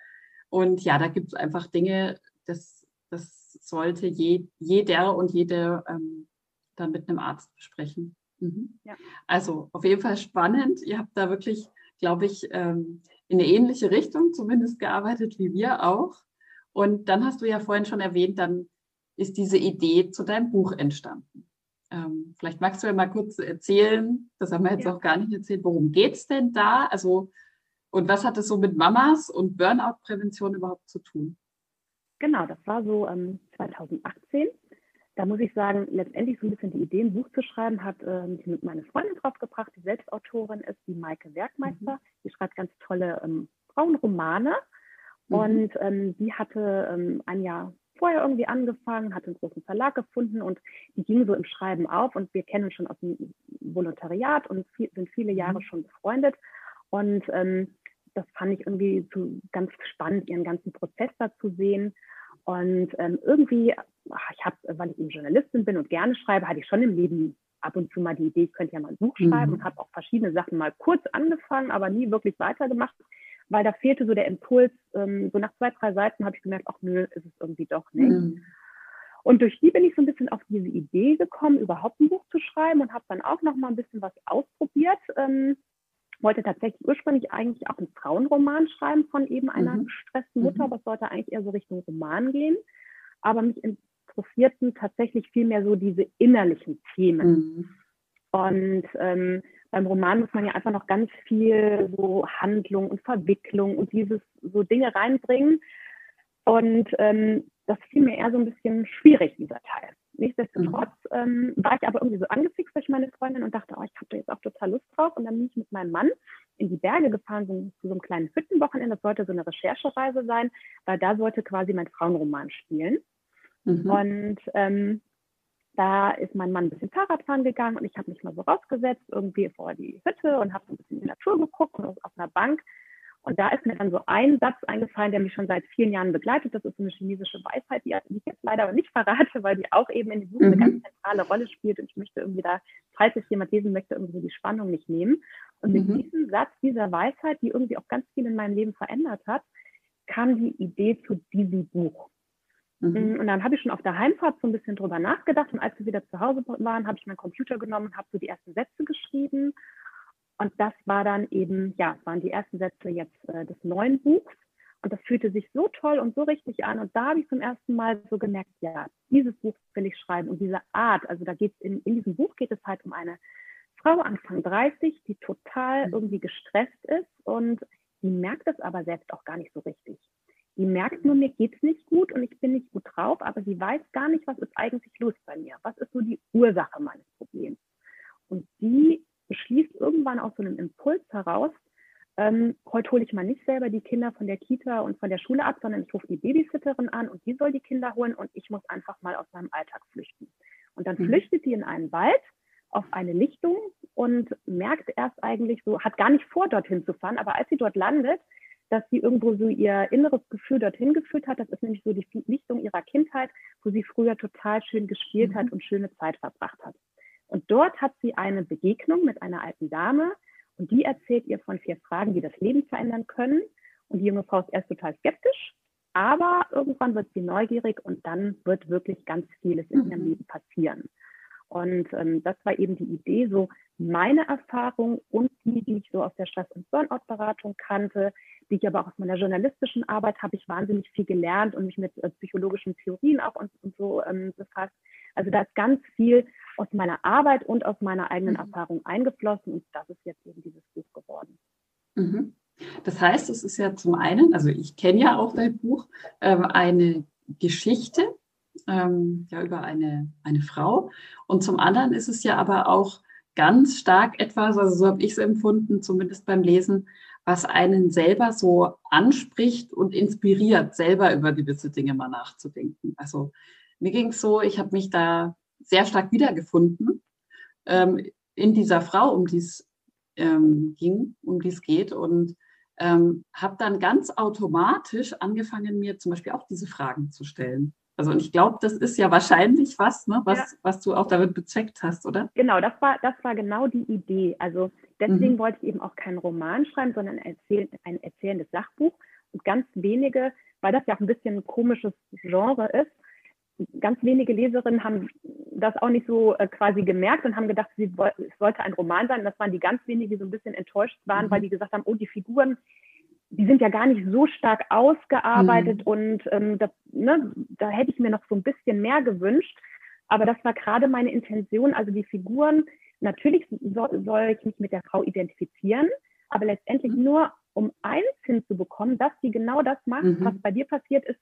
Und ja, da gibt es einfach Dinge, das, das sollte je, jeder und jede ähm, dann mit einem Arzt besprechen. Mhm. Ja. Also auf jeden Fall spannend. Ihr habt da wirklich, glaube ich, ähm, in eine ähnliche Richtung zumindest gearbeitet wie wir auch. Und dann hast du ja vorhin schon erwähnt, dann ist diese Idee zu deinem Buch entstanden. Ähm, vielleicht magst du ja mal kurz erzählen, das haben wir jetzt ja. auch gar nicht erzählt, worum geht es denn da? Also, und was hat es so mit Mamas und Burnout-Prävention überhaupt zu tun? Genau, das war so ähm, 2018. Da muss ich sagen, letztendlich so ein bisschen die Idee, ein Buch zu schreiben, hat äh, mich mit meiner Freundin draufgebracht, die Selbstautorin ist, die Maike Werkmeister. Mhm. Die schreibt ganz tolle ähm, Frauenromane. Mhm. Und ähm, die hatte ähm, ein Jahr vorher irgendwie angefangen, hatte einen großen Verlag gefunden und die ging so im Schreiben auf und wir kennen uns schon aus dem Volontariat und viel, sind viele Jahre mhm. schon befreundet und ähm, das fand ich irgendwie so ganz spannend, ihren ganzen Prozess da zu sehen und ähm, irgendwie, ach, ich habe, weil ich eben Journalistin bin und gerne schreibe, hatte ich schon im Leben ab und zu mal die Idee, ich könnte ja mal ein Buch schreiben mhm. und habe auch verschiedene Sachen mal kurz angefangen, aber nie wirklich weitergemacht weil da fehlte so der Impuls. Ähm, so nach zwei, drei Seiten habe ich gemerkt, ach nö, ist es irgendwie doch nicht. Mhm. Und durch die bin ich so ein bisschen auf diese Idee gekommen, überhaupt ein Buch zu schreiben und habe dann auch noch mal ein bisschen was ausprobiert. Ähm, wollte tatsächlich ursprünglich eigentlich auch einen Frauenroman schreiben von eben einer mhm. gestressten Mutter, mhm. aber es sollte eigentlich eher so Richtung Roman gehen. Aber mich interessierten tatsächlich viel mehr so diese innerlichen Themen. Mhm. Und ähm, beim Roman muss man ja einfach noch ganz viel so Handlung und Verwicklung und dieses so Dinge reinbringen. Und ähm, das fiel mir eher so ein bisschen schwierig, dieser Teil. Nichtsdestotrotz mhm. ähm, war ich aber irgendwie so angefixt durch meine Freundin und dachte, oh, ich habe da jetzt auch total Lust drauf. Und dann bin ich mit meinem Mann in die Berge gefahren, so, zu so einem kleinen Hüttenwochenende. Das sollte so eine Recherchereise sein, weil da sollte quasi mein Frauenroman spielen. Mhm. Und ähm, da ist mein Mann ein bisschen Fahrradfahren gegangen und ich habe mich mal so rausgesetzt, irgendwie vor die Hütte und habe so ein bisschen in die Natur geguckt und auf einer Bank. Und da ist mir dann so ein Satz eingefallen, der mich schon seit vielen Jahren begleitet. Das ist eine chinesische Weisheit, die ich jetzt leider aber nicht verrate, weil die auch eben in dem Buch mhm. eine ganz zentrale Rolle spielt. Und ich möchte irgendwie da, falls es jemand lesen möchte, irgendwie die Spannung nicht nehmen. Und mit mhm. diesem Satz dieser Weisheit, die irgendwie auch ganz viel in meinem Leben verändert hat, kam die Idee zu diesem Buch. Mhm. Mm, und dann habe ich schon auf der Heimfahrt so ein bisschen drüber nachgedacht. Und als wir wieder zu Hause waren, habe ich meinen Computer genommen und habe so die ersten Sätze geschrieben. Und das war dann eben, ja, waren die ersten Sätze jetzt äh, des neuen Buchs. Und das fühlte sich so toll und so richtig an. Und da habe ich zum ersten Mal so gemerkt, ja, dieses Buch will ich schreiben. Und diese Art, also da geht es in, in diesem Buch geht es halt um eine Frau Anfang 30, die total mhm. irgendwie gestresst ist und die merkt es aber selbst auch gar nicht so richtig. Die merkt nur, mir geht es nicht gut und ich bin nicht gut drauf, aber sie weiß gar nicht, was ist eigentlich los bei mir. Was ist so die Ursache meines Problems? Und die beschließt irgendwann aus so einem Impuls heraus, ähm, heute hole ich mal nicht selber die Kinder von der Kita und von der Schule ab, sondern ich rufe die Babysitterin an und die soll die Kinder holen und ich muss einfach mal aus meinem Alltag flüchten. Und dann mhm. flüchtet die in einen Wald auf eine Lichtung und merkt erst eigentlich so, hat gar nicht vor, dorthin zu fahren, aber als sie dort landet, dass sie irgendwo so ihr inneres Gefühl dorthin geführt hat. Das ist nämlich so die Lichtung ihrer Kindheit, wo sie früher total schön gespielt mhm. hat und schöne Zeit verbracht hat. Und dort hat sie eine Begegnung mit einer alten Dame und die erzählt ihr von vier Fragen, die das Leben verändern können. Und die junge Frau ist erst total skeptisch, aber irgendwann wird sie neugierig und dann wird wirklich ganz vieles in ihrem mhm. Leben passieren. Und ähm, das war eben die Idee, so meine Erfahrung und die, die ich so aus der Stress- und Burnout-Beratung kannte, die ich aber auch aus meiner journalistischen Arbeit habe ich wahnsinnig viel gelernt und mich mit äh, psychologischen Theorien auch und, und so ähm, befasst. Also da ist ganz viel aus meiner Arbeit und aus meiner eigenen mhm. Erfahrung eingeflossen und das ist jetzt eben dieses Buch geworden. Mhm. Das heißt, es ist ja zum einen, also ich kenne ja auch dein Buch, ähm, eine Geschichte ähm, ja, über eine, eine Frau und zum anderen ist es ja aber auch ganz stark etwas, also so habe ich es empfunden, zumindest beim Lesen, was einen selber so anspricht und inspiriert, selber über gewisse Dinge mal nachzudenken. Also mir ging es so, ich habe mich da sehr stark wiedergefunden ähm, in dieser Frau, um die es ähm, ging, um die es geht und ähm, habe dann ganz automatisch angefangen, mir zum Beispiel auch diese Fragen zu stellen. Also und ich glaube, das ist ja wahrscheinlich was, ne, was, ja. was du auch damit bezweckt hast, oder? Genau, das war, das war genau die Idee. Also deswegen mhm. wollte ich eben auch keinen Roman schreiben, sondern ein, erzähl ein erzählendes Sachbuch. Und ganz wenige, weil das ja auch ein bisschen ein komisches Genre ist, ganz wenige Leserinnen haben das auch nicht so äh, quasi gemerkt und haben gedacht, es sollte ein Roman sein. Das waren die ganz wenigen, die so ein bisschen enttäuscht waren, mhm. weil die gesagt haben, oh, die Figuren, die sind ja gar nicht so stark ausgearbeitet mhm. und ähm, das, ne, da hätte ich mir noch so ein bisschen mehr gewünscht. Aber das war gerade meine Intention. Also die Figuren, natürlich soll, soll ich mich mit der Frau identifizieren, aber letztendlich mhm. nur, um eins hinzubekommen, dass sie genau das macht, mhm. was bei dir passiert ist.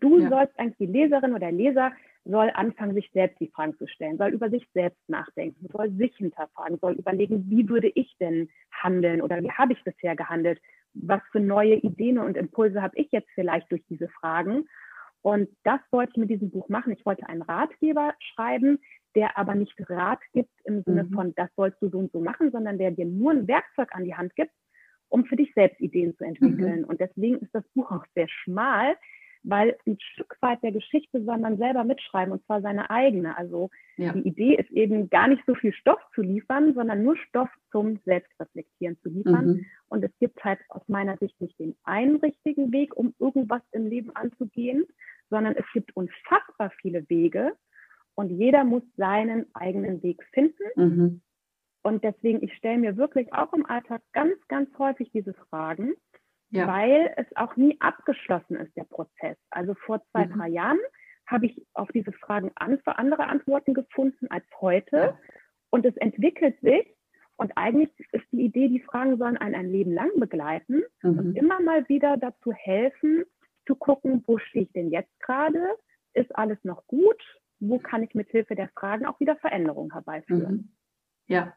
Du ja. sollst eigentlich die Leserin oder Leser soll anfangen, sich selbst die Fragen zu stellen, soll über sich selbst nachdenken, soll sich hinterfragen, soll überlegen, wie würde ich denn handeln oder wie habe ich bisher gehandelt? Was für neue Ideen und Impulse habe ich jetzt vielleicht durch diese Fragen? Und das wollte ich mit diesem Buch machen. Ich wollte einen Ratgeber schreiben, der aber nicht Rat gibt im Sinne mhm. von, das sollst du so und so machen, sondern der dir nur ein Werkzeug an die Hand gibt, um für dich selbst Ideen zu entwickeln. Mhm. Und deswegen ist das Buch auch sehr schmal, weil ein Stück weit der Geschichte soll man selber mitschreiben und zwar seine eigene. Also ja. die Idee ist eben gar nicht so viel Stoff zu liefern, sondern nur Stoff zum Selbstreflektieren zu liefern. Mhm. Und es gibt halt aus meiner Sicht nicht den einen richtigen Weg, um irgendwas im Leben anzugehen, sondern es gibt unfassbar viele Wege und jeder muss seinen eigenen Weg finden. Mhm. Und deswegen, ich stelle mir wirklich auch im Alltag ganz, ganz häufig diese Fragen ja. weil es auch nie abgeschlossen ist, der Prozess. Also vor zwei, mhm. drei Jahren habe ich auf diese Fragen andere Antworten gefunden als heute. Und es entwickelt sich. Und eigentlich ist die Idee, die Fragen sollen einen ein Leben lang begleiten mhm. und immer mal wieder dazu helfen, zu gucken, wo stehe ich denn jetzt gerade? Ist alles noch gut? Wo kann ich mit Hilfe der Fragen auch wieder Veränderungen herbeiführen? Mhm. Ja,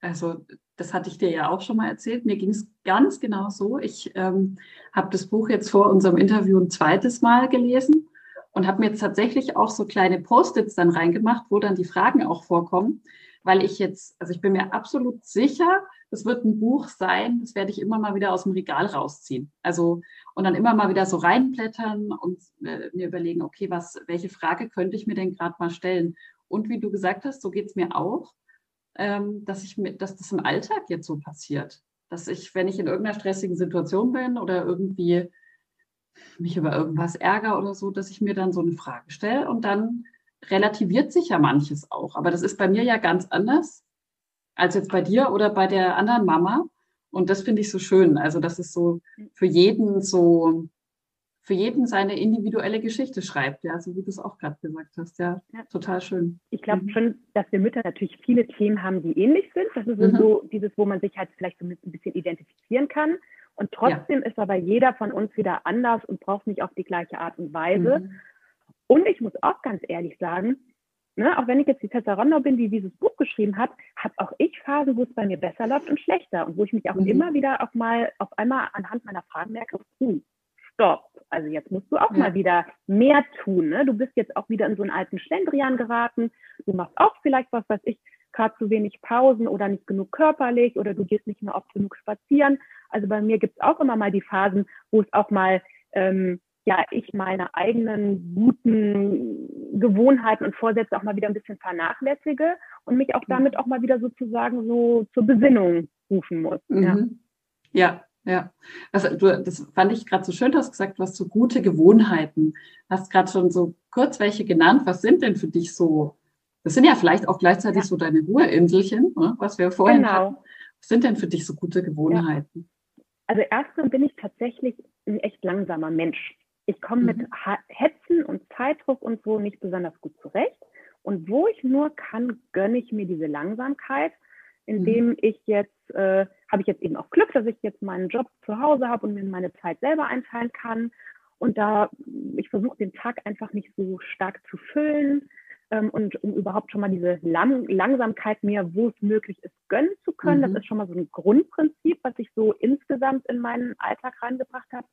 also das hatte ich dir ja auch schon mal erzählt. Mir ging es ganz genau so. Ich ähm, habe das Buch jetzt vor unserem Interview ein zweites Mal gelesen und habe mir jetzt tatsächlich auch so kleine Post-its dann reingemacht, wo dann die Fragen auch vorkommen, weil ich jetzt, also ich bin mir absolut sicher, das wird ein Buch sein, das werde ich immer mal wieder aus dem Regal rausziehen. Also und dann immer mal wieder so reinblättern und äh, mir überlegen, okay, was, welche Frage könnte ich mir denn gerade mal stellen? Und wie du gesagt hast, so geht es mir auch dass ich mit, dass das im Alltag jetzt so passiert. Dass ich, wenn ich in irgendeiner stressigen Situation bin oder irgendwie mich über irgendwas ärgere oder so, dass ich mir dann so eine Frage stelle und dann relativiert sich ja manches auch. Aber das ist bei mir ja ganz anders als jetzt bei dir oder bei der anderen Mama. Und das finde ich so schön. Also, dass es so für jeden so für jeden seine individuelle Geschichte schreibt, ja, so wie du es auch gerade gesagt hast. Ja, ja. total schön. Ich glaube mhm. schon, dass wir Mütter natürlich viele Themen haben, die ähnlich sind. Das ist mhm. so dieses, wo man sich halt vielleicht so ein bisschen identifizieren kann. Und trotzdem ja. ist aber jeder von uns wieder anders und braucht nicht auf die gleiche Art und Weise. Mhm. Und ich muss auch ganz ehrlich sagen, ne, auch wenn ich jetzt die Tessa Rondo bin, die dieses Buch geschrieben hat, habe auch ich Phasen, wo es bei mir besser läuft und schlechter und wo ich mich auch mhm. immer wieder auch mal auf einmal anhand meiner Fragen merke, hm, stopp. Also jetzt musst du auch ja. mal wieder mehr tun. Ne? Du bist jetzt auch wieder in so einen alten Schlendrian geraten. Du machst auch vielleicht, was weiß ich, gerade zu wenig Pausen oder nicht genug körperlich oder du gehst nicht mehr oft genug spazieren. Also bei mir gibt es auch immer mal die Phasen, wo es auch mal, ähm, ja, ich meine eigenen guten Gewohnheiten und Vorsätze auch mal wieder ein bisschen vernachlässige und mich auch damit auch mal wieder sozusagen so zur Besinnung rufen muss. Mhm. Ja. ja. Ja, also du, das fand ich gerade so schön, du hast gesagt, du hast so gute Gewohnheiten. Du hast gerade schon so kurz welche genannt. Was sind denn für dich so, das sind ja vielleicht auch gleichzeitig ja. so deine Ruheinselchen, ne, was wir vorhin genau. hatten. Was sind denn für dich so gute Gewohnheiten? Ja. Also erstmal bin ich tatsächlich ein echt langsamer Mensch. Ich komme mhm. mit Hetzen und Zeitdruck und so nicht besonders gut zurecht. Und wo ich nur kann, gönne ich mir diese Langsamkeit indem mhm. ich jetzt, äh, habe ich jetzt eben auch Glück, dass ich jetzt meinen Job zu Hause habe und mir meine Zeit selber einteilen kann. Und da, ich versuche den Tag einfach nicht so stark zu füllen ähm, und um überhaupt schon mal diese Lang Langsamkeit mir, wo es möglich ist, gönnen zu können. Mhm. Das ist schon mal so ein Grundprinzip, was ich so insgesamt in meinen Alltag reingebracht habe.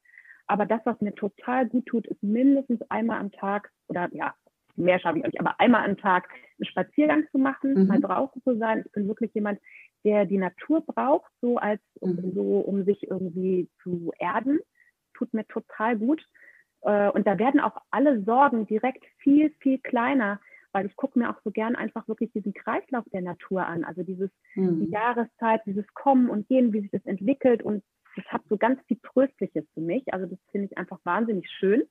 Aber das, was mir total gut tut, ist mindestens einmal am Tag oder ja, mehr schaffe ich auch nicht, aber einmal am Tag einen Spaziergang zu machen, mhm. mal draußen zu sein. Ich bin wirklich jemand, der die Natur braucht, so als mhm. so, um sich irgendwie zu erden. Tut mir total gut. Äh, und da werden auch alle Sorgen direkt viel, viel kleiner, weil ich gucke mir auch so gern einfach wirklich diesen Kreislauf der Natur an. Also dieses, mhm. die Jahreszeit, dieses Kommen und Gehen, wie sich das entwickelt. Und das hat so ganz viel Tröstliches für mich. Also das finde ich einfach wahnsinnig schön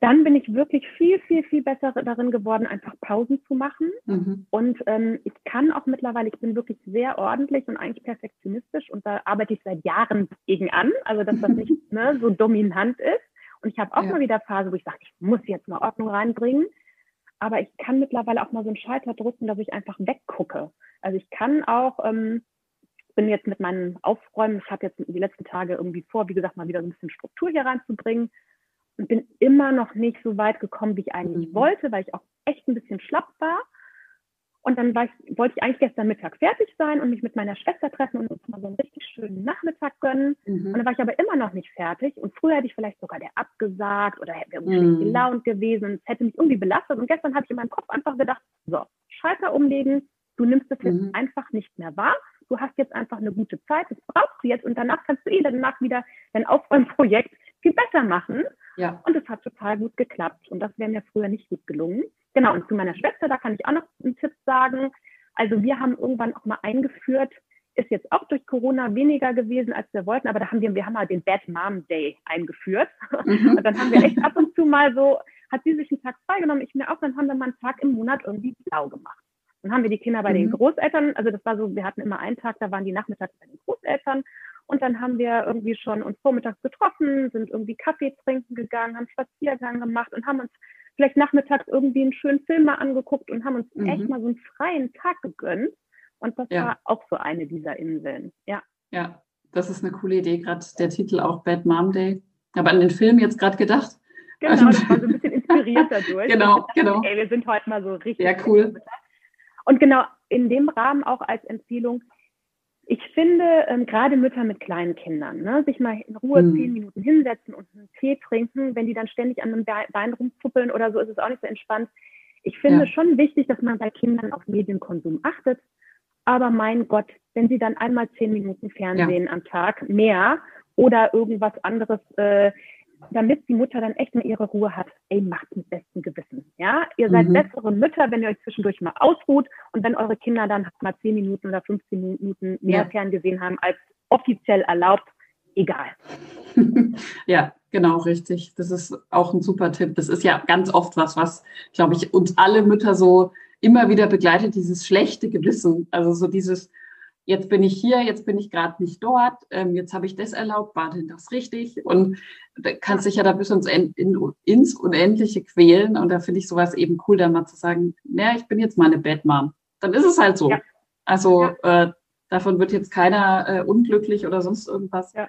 dann bin ich wirklich viel, viel, viel besser darin geworden, einfach Pausen zu machen. Mhm. Und ähm, ich kann auch mittlerweile, ich bin wirklich sehr ordentlich und eigentlich perfektionistisch und da arbeite ich seit Jahren gegen an, also dass das nicht [LAUGHS] ne, so dominant ist. Und ich habe auch ja. mal wieder Phase, wo ich sage, ich muss jetzt mal Ordnung reinbringen. Aber ich kann mittlerweile auch mal so einen Schalter drücken, dass ich einfach weggucke. Also ich kann auch, ähm, bin jetzt mit meinem Aufräumen, ich habe jetzt die letzten Tage irgendwie vor, wie gesagt, mal wieder so ein bisschen Struktur hier reinzubringen und bin immer noch nicht so weit gekommen, wie ich eigentlich mhm. wollte, weil ich auch echt ein bisschen schlapp war. Und dann ich, wollte ich eigentlich gestern Mittag fertig sein und mich mit meiner Schwester treffen und uns mal so einen richtig schönen Nachmittag gönnen. Mhm. Und dann war ich aber immer noch nicht fertig. Und früher hätte ich vielleicht sogar der abgesagt oder hätte irgendwie mhm. gelaunt gewesen. Es hätte mich irgendwie belastet. Und gestern habe ich in meinem Kopf einfach gedacht, so, Schalter umlegen, du nimmst das jetzt mhm. einfach nicht mehr wahr. Du hast jetzt einfach eine gute Zeit, das brauchst du jetzt. Und danach kannst du eh danach wieder dein Aufräumprojekt viel besser machen. Ja. Und es hat total gut geklappt. Und das wäre mir früher nicht gut gelungen. Genau, und zu meiner Schwester, da kann ich auch noch einen Tipp sagen. Also wir haben irgendwann auch mal eingeführt, ist jetzt auch durch Corona weniger gewesen, als wir wollten, aber da haben wir, wir haben mal den Bad Mom Day eingeführt. Mhm. Und dann haben wir echt ab und zu mal so, hat sie sich einen Tag freigenommen, ich mir auch, dann haben wir mal einen Tag im Monat irgendwie blau gemacht. Dann haben wir die Kinder bei mhm. den Großeltern, also das war so, wir hatten immer einen Tag, da waren die nachmittags bei den Großeltern und dann haben wir irgendwie schon uns vormittags getroffen, sind irgendwie Kaffee trinken gegangen, haben Spaziergang gemacht und haben uns vielleicht nachmittags irgendwie einen schönen Film mal angeguckt und haben uns mhm. echt mal so einen freien Tag gegönnt. Und das ja. war auch so eine dieser Inseln. Ja. Ja, das ist eine coole Idee, gerade der Titel auch Bad Mom Day. Aber an den Film jetzt gerade gedacht. Genau, das war so ein bisschen inspiriert [LAUGHS] dadurch. genau, genau. Ey, wir sind heute mal so richtig. Ja, cool. Und genau in dem Rahmen auch als Empfehlung, ich finde, ähm, gerade Mütter mit kleinen Kindern, ne, sich mal in Ruhe mhm. zehn Minuten hinsetzen und einen Tee trinken, wenn die dann ständig an einem Bein rumzuppeln oder so, ist es auch nicht so entspannt. Ich finde ja. schon wichtig, dass man bei Kindern auf Medienkonsum achtet. Aber mein Gott, wenn sie dann einmal zehn Minuten Fernsehen ja. am Tag mehr oder irgendwas anderes äh, damit die Mutter dann echt mal ihre Ruhe hat, ey, macht mit bestem Gewissen. Ja, ihr seid mhm. bessere Mütter, wenn ihr euch zwischendurch mal ausruht und wenn eure Kinder dann mal 10 Minuten oder 15 Minuten mehr ja. ferngesehen haben als offiziell erlaubt, egal. [LAUGHS] ja, genau, richtig. Das ist auch ein super Tipp. Das ist ja ganz oft was, was, glaube ich, uns alle Mütter so immer wieder begleitet, dieses schlechte Gewissen. Also so dieses, jetzt bin ich hier, jetzt bin ich gerade nicht dort, ähm, jetzt habe ich das erlaubt, war denn das richtig? Und da kannst dich ja da bis ins, in, ins Unendliche quälen. Und da finde ich sowas eben cool, da mal zu sagen, naja, ich bin jetzt mal eine Batman. Dann ist es halt so. Ja. Also ja. Äh, davon wird jetzt keiner äh, unglücklich oder sonst irgendwas. Ja.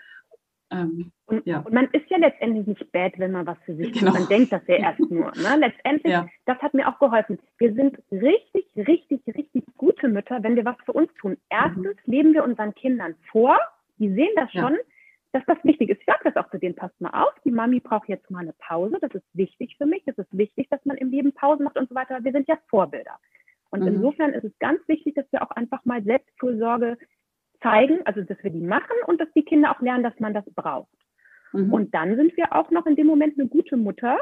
Ähm, und, ja. und, man ist ja letztendlich nicht bad, wenn man was für sich genau. tut. Man denkt das ja [LAUGHS] erst nur. Ne? Letztendlich, ja. das hat mir auch geholfen. Wir sind richtig, richtig, richtig gute Mütter, wenn wir was für uns tun. Erstens mhm. leben wir unseren Kindern vor, die sehen das schon, ja. dass das wichtig ist. Ich sage das auch zu denen, passt mal auf, die Mami braucht jetzt mal eine Pause, das ist wichtig für mich, es ist wichtig, dass man im Leben Pausen macht und so weiter. Wir sind ja Vorbilder. Und mhm. insofern ist es ganz wichtig, dass wir auch einfach mal Selbstfürsorge zeigen, also dass wir die machen und dass die Kinder auch lernen, dass man das braucht. Mhm. Und dann sind wir auch noch in dem Moment eine gute Mutter,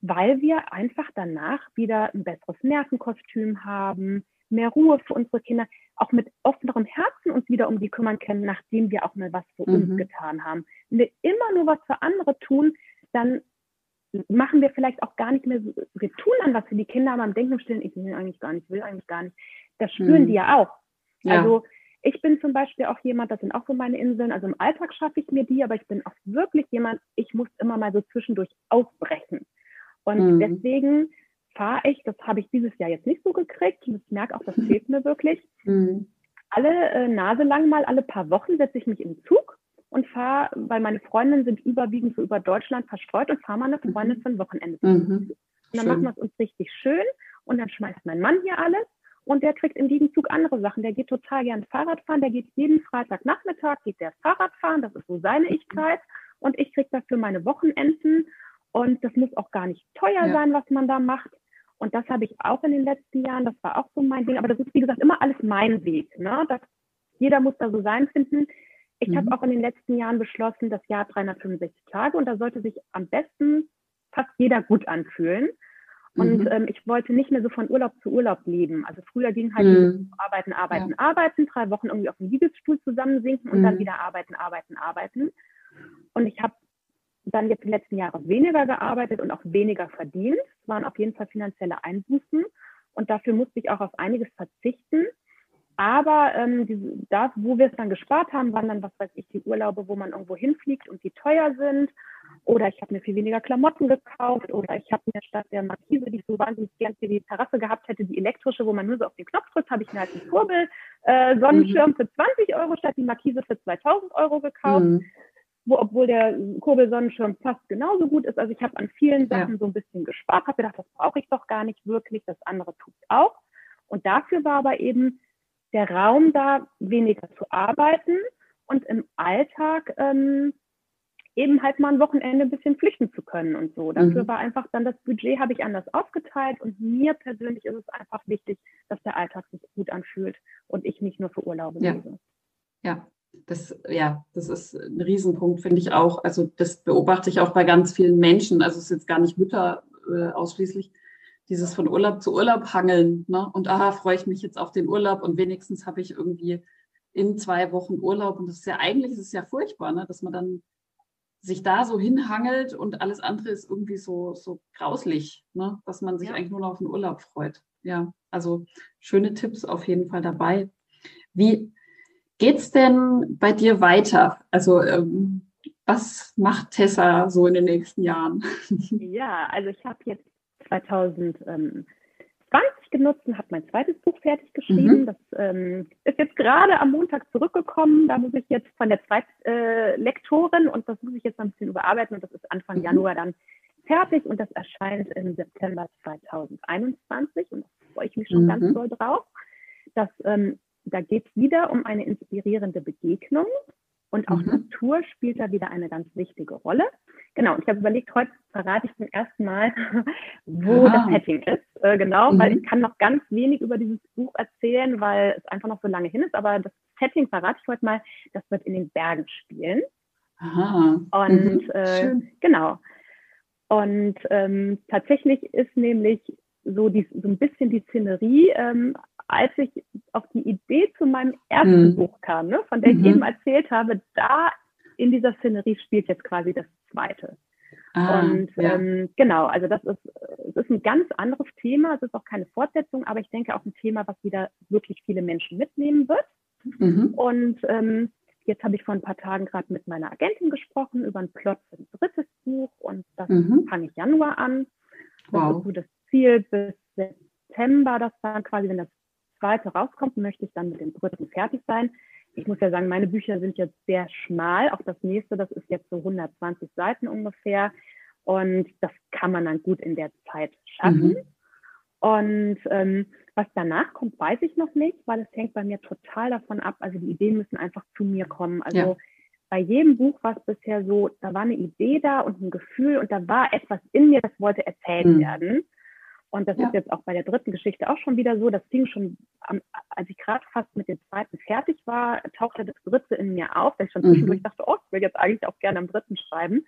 weil wir einfach danach wieder ein besseres Nervenkostüm haben, mehr Ruhe für unsere Kinder, auch mit offenerem Herzen uns wieder um die kümmern können, nachdem wir auch mal was für mhm. uns getan haben. Wenn wir immer nur was für andere tun, dann machen wir vielleicht auch gar nicht mehr so, wir tun dann was für die Kinder, aber am Denken stillen, ich will eigentlich gar nicht, will eigentlich gar nicht. Das spüren mhm. die ja auch. Ja. Also ich bin zum Beispiel auch jemand, das sind auch so meine Inseln, also im Alltag schaffe ich mir die, aber ich bin auch wirklich jemand, ich muss immer mal so zwischendurch aufbrechen. Und mhm. deswegen fahre ich, das habe ich dieses Jahr jetzt nicht so gekriegt ich merke auch, das [LAUGHS] fehlt mir wirklich. Mhm. Alle äh, Nase lang mal, alle paar Wochen setze ich mich im Zug und fahre, weil meine Freundinnen sind überwiegend so über Deutschland verstreut und fahre mal eine Freundin mhm. für ein Wochenende. Mhm. Und dann machen wir es uns richtig schön und dann schmeißt mein Mann hier alles und der kriegt im Gegenzug andere Sachen. Der geht total gern Fahrrad fahren, der geht jeden Freitagnachmittag, geht der Fahrrad fahren, das ist so seine Ich-Zeit und ich kriege dafür meine Wochenenden und das muss auch gar nicht teuer ja. sein, was man da macht. Und das habe ich auch in den letzten Jahren, das war auch so mein Ding, aber das ist wie gesagt immer alles mein Weg. Ne? Das, jeder muss da so sein finden. ich mhm. habe auch in den letzten Jahren beschlossen, das Jahr 365 Tage und da sollte sich am besten fast jeder gut anfühlen. Und mhm. ähm, ich wollte nicht mehr so von Urlaub zu Urlaub leben. Also früher ging halt mhm. arbeiten, arbeiten, ja. arbeiten, drei Wochen irgendwie auf dem Liegestuhl zusammensinken und dann mhm. wieder arbeiten, arbeiten, arbeiten. Und ich habe dann jetzt die letzten Jahre weniger gearbeitet und auch weniger verdient. Es waren auf jeden Fall finanzielle Einbußen. Und dafür musste ich auch auf einiges verzichten. Aber ähm, diese, das, wo wir es dann gespart haben, waren dann, was weiß ich, die Urlaube, wo man irgendwo hinfliegt und die teuer sind. Oder ich habe mir viel weniger Klamotten gekauft. Oder ich habe mir statt der Markise, die ich so wahnsinnig gern für die Terrasse gehabt hätte, die elektrische, wo man nur so auf den Knopf drückt, habe ich mir halt einen Kurbel äh, Sonnenschirm mhm. für 20 Euro statt die Markise für 2000 Euro gekauft. Mhm. Wo, obwohl der Kurbelsonnenschirm fast genauso gut ist. Also ich habe an vielen Sachen ja. so ein bisschen gespart, habe gedacht, das brauche ich doch gar nicht wirklich, das andere tut auch. Und dafür war aber eben der Raum da, weniger zu arbeiten und im Alltag ähm, eben halt mal ein Wochenende ein bisschen flüchten zu können und so. Dafür mhm. war einfach dann das Budget, habe ich anders aufgeteilt und mir persönlich ist es einfach wichtig, dass der Alltag sich gut anfühlt und ich nicht nur für Urlaube ja. lebe. Ja, das, ja, das ist ein Riesenpunkt, finde ich auch. Also das beobachte ich auch bei ganz vielen Menschen. Also es ist jetzt gar nicht Mütter äh, ausschließlich, dieses von Urlaub zu Urlaub hangeln. Ne? Und aha, freue ich mich jetzt auf den Urlaub und wenigstens habe ich irgendwie in zwei Wochen Urlaub. Und das ist ja eigentlich, ist ja furchtbar, ne? dass man dann sich da so hinhangelt und alles andere ist irgendwie so, so grauslich, ne? dass man sich ja. eigentlich nur noch auf den Urlaub freut. Ja, also schöne Tipps auf jeden Fall dabei. Wie geht's denn bei dir weiter? Also ähm, was macht Tessa so in den nächsten Jahren? Ja, also ich habe jetzt 2020 genutzt und habe mein zweites Buch fertig geschrieben. Mhm. Das ähm, ist jetzt gerade am Montag zurückgekommen. Da muss ich jetzt von der Zweitlektorin äh, und das muss ich jetzt ein bisschen überarbeiten und das ist Anfang mhm. Januar dann fertig und das erscheint im September 2021 und da freue ich mich schon mhm. ganz doll drauf. Das, ähm, da geht es wieder um eine inspirierende Begegnung und auch mhm. Natur spielt da wieder eine ganz wichtige Rolle. Genau, und ich habe überlegt, heute verrate ich zum ersten Mal, [LAUGHS] wo ah. das Setting ist. Äh, genau, mhm. weil ich kann noch ganz wenig über dieses Buch erzählen, weil es einfach noch so lange hin ist. Aber das Setting verrate ich heute mal, das wird in den Bergen spielen. Aha. Und mhm. äh, genau. Und ähm, tatsächlich ist nämlich so, die, so ein bisschen die Szenerie ähm, als ich auf die Idee zu meinem ersten mhm. Buch kam, ne, von der ich mhm. eben erzählt habe, da in dieser Szenerie spielt jetzt quasi das zweite. Ah, und ja. ähm, genau, also das ist, es ist ein ganz anderes Thema, es ist auch keine Fortsetzung, aber ich denke auch ein Thema, was wieder wirklich viele Menschen mitnehmen wird. Mhm. Und ähm, jetzt habe ich vor ein paar Tagen gerade mit meiner Agentin gesprochen über einen Plot für ein drittes Buch und das mhm. fange ich Januar an. Das wow. ist so das Ziel bis September, das dann quasi, wenn das zweite rauskommt, möchte ich dann mit dem dritten fertig sein. Ich muss ja sagen, meine Bücher sind jetzt sehr schmal. Auch das nächste, das ist jetzt so 120 Seiten ungefähr. Und das kann man dann gut in der Zeit schaffen. Mhm. Und ähm, was danach kommt, weiß ich noch nicht, weil es hängt bei mir total davon ab. Also die Ideen müssen einfach zu mir kommen. Also ja. bei jedem Buch war es bisher so, da war eine Idee da und ein Gefühl und da war etwas in mir, das wollte erzählt mhm. werden. Und das ja. ist jetzt auch bei der dritten Geschichte auch schon wieder so. Das fing schon, am, als ich gerade fast mit dem zweiten fertig war, tauchte das dritte in mir auf, dass ich schon zwischendurch mhm. dachte, oh, ich will jetzt eigentlich auch gerne am dritten schreiben.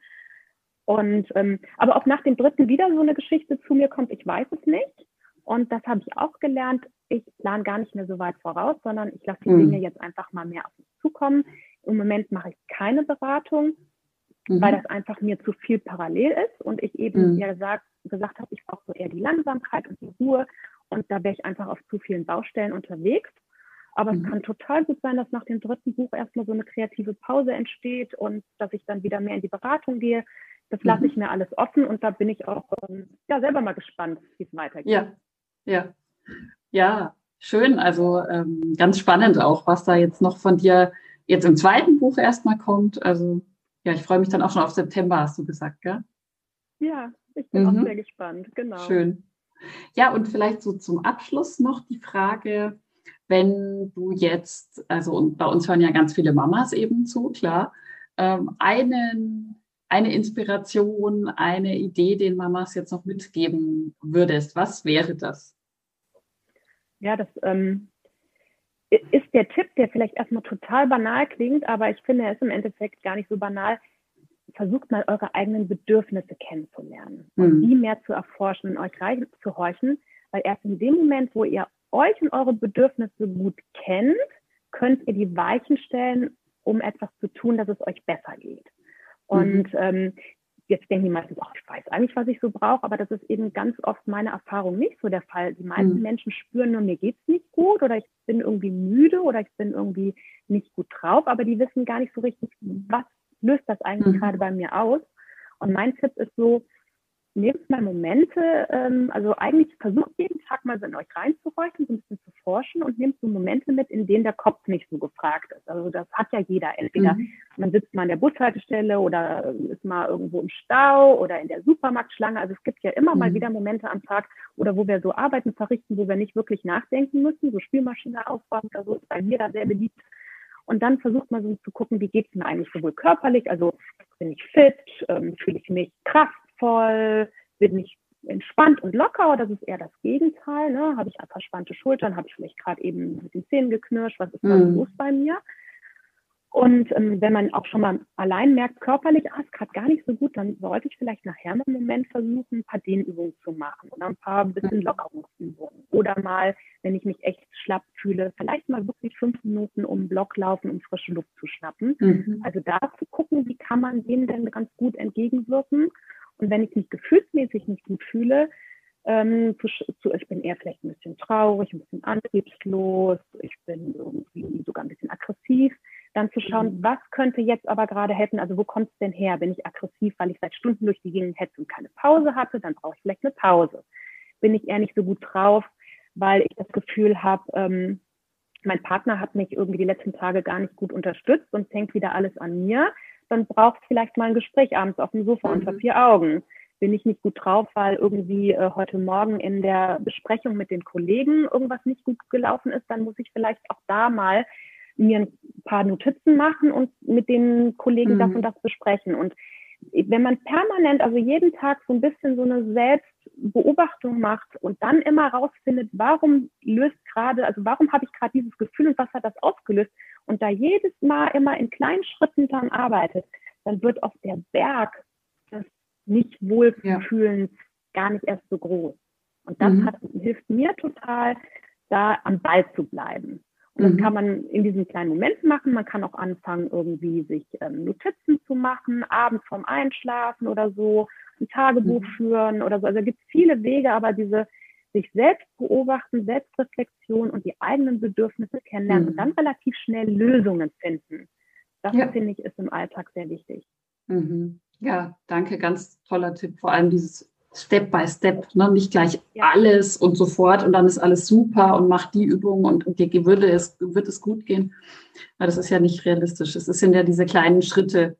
Und ähm, aber ob nach dem dritten wieder so eine Geschichte zu mir kommt, ich weiß es nicht. Und das habe ich auch gelernt. Ich plane gar nicht mehr so weit voraus, sondern ich lasse die mhm. Dinge jetzt einfach mal mehr auf mich zukommen. Im Moment mache ich keine Beratung, mhm. weil das einfach mir zu viel parallel ist und ich eben, mhm. ja gesagt, gesagt habe, ich brauche so eher die Langsamkeit und die Ruhe und da wäre ich einfach auf zu vielen Baustellen unterwegs. Aber mhm. es kann total gut sein, dass nach dem dritten Buch erstmal so eine kreative Pause entsteht und dass ich dann wieder mehr in die Beratung gehe. Das lasse ich mhm. mir alles offen und da bin ich auch ähm, ja, selber mal gespannt, wie es weitergeht. Ja, ja, ja, schön. Also ähm, ganz spannend auch, was da jetzt noch von dir jetzt im zweiten Buch erstmal kommt. Also ja, ich freue mich dann auch schon auf September, hast du gesagt, gell? Ja, ich bin mhm. auch sehr gespannt, genau. Schön. Ja, und vielleicht so zum Abschluss noch die Frage, wenn du jetzt, also und bei uns hören ja ganz viele Mamas eben zu, klar, ähm, einen, eine Inspiration, eine Idee, den Mamas jetzt noch mitgeben würdest, was wäre das? Ja, das, ähm, ist der Tipp, der vielleicht erstmal total banal klingt, aber ich finde, er ist im Endeffekt gar nicht so banal. Versucht mal eure eigenen Bedürfnisse kennenzulernen mhm. und die mehr zu erforschen und euch rein zu horchen, weil erst in dem Moment, wo ihr euch und eure Bedürfnisse gut kennt, könnt ihr die Weichen stellen, um etwas zu tun, dass es euch besser geht. Und mhm. ähm, jetzt denken die meisten, ach, ich weiß eigentlich, was ich so brauche, aber das ist eben ganz oft meine Erfahrung nicht so der Fall. Die meisten mhm. Menschen spüren nur, mir geht's nicht gut oder ich bin irgendwie müde oder ich bin irgendwie nicht gut drauf, aber die wissen gar nicht so richtig, was löst das eigentlich mhm. gerade bei mir aus. Und mein Tipp ist so, nehmt mal Momente, ähm, also eigentlich versucht jeden Tag mal so in euch reinzuhorchen, so ein bisschen zu forschen und nehmt so Momente mit, in denen der Kopf nicht so gefragt ist. Also das hat ja jeder. Entweder mhm. man sitzt mal an der Bushaltestelle oder ist mal irgendwo im Stau oder in der Supermarktschlange. Also es gibt ja immer mhm. mal wieder Momente am Tag oder wo wir so Arbeiten verrichten, wo wir nicht wirklich nachdenken müssen, so Spielmaschine aufbauen oder so ist bei mir da sehr beliebt. Und dann versucht man so zu gucken, wie geht es mir eigentlich sowohl körperlich, also bin ich fit, ähm, fühle ich mich kraft, voll, bin ich entspannt und locker, das ist eher das Gegenteil. Ne? Habe ich verspannte Schultern, habe ich vielleicht gerade eben mit den Zähnen geknirscht, was ist da mm. los bei mir? Und ähm, wenn man auch schon mal allein merkt, körperlich, ah, ist gerade gar nicht so gut, dann sollte ich vielleicht nachher einen Moment versuchen, ein paar Dehnübungen zu machen oder ein paar bisschen Lockerungsübungen. Oder mal, wenn ich mich echt schlapp fühle, vielleicht mal wirklich fünf Minuten um den Block laufen, um frische Luft zu schnappen. Mhm. Also da zu gucken, wie kann man dem denn ganz gut entgegenwirken. Und wenn ich mich gefühlsmäßig nicht gut fühle, ähm, zu, zu, ich bin eher vielleicht ein bisschen traurig, ein bisschen antriebslos, ich bin irgendwie sogar ein bisschen aggressiv, dann zu schauen, mhm. was könnte jetzt aber gerade helfen, also wo kommt es denn her? Bin ich aggressiv, weil ich seit Stunden durch die Gegend hetze und keine Pause hatte, dann brauche ich vielleicht eine Pause. Bin ich eher nicht so gut drauf, weil ich das Gefühl habe, ähm, mein Partner hat mich irgendwie die letzten Tage gar nicht gut unterstützt und hängt wieder alles an mir, dann braucht es vielleicht mal ein Gespräch abends auf dem Sofa mhm. unter vier Augen. Bin ich nicht gut drauf, weil irgendwie äh, heute Morgen in der Besprechung mit den Kollegen irgendwas nicht gut gelaufen ist, dann muss ich vielleicht auch da mal mir ein paar Notizen machen und mit den Kollegen mhm. das und das besprechen. Und wenn man permanent, also jeden Tag so ein bisschen so eine Selbstbeobachtung macht und dann immer rausfindet, warum löst gerade, also warum habe ich gerade dieses Gefühl und was hat das ausgelöst und da jedes Mal immer in kleinen Schritten dran arbeitet, dann wird auch der Berg des nicht Wohlfühlens ja. gar nicht erst so groß. Und das mhm. hat, hilft mir total, da am Ball zu bleiben. Das mhm. kann man in diesen kleinen Momenten machen. Man kann auch anfangen, irgendwie sich ähm, Notizen zu machen, abends vorm Einschlafen oder so, ein Tagebuch mhm. führen oder so. Also es gibt viele Wege, aber diese sich selbst beobachten, Selbstreflexion und die eigenen Bedürfnisse kennenlernen mhm. und dann relativ schnell Lösungen finden. Das ja. finde ich ist im Alltag sehr wichtig. Mhm. Ja, danke, ganz toller Tipp. Vor allem dieses Step by Step, ne? nicht gleich ja. alles und sofort und dann ist alles super und mach die Übung und, und dir würde es, wird es gut gehen. Weil das ist ja nicht realistisch. Es sind ja diese kleinen Schritte,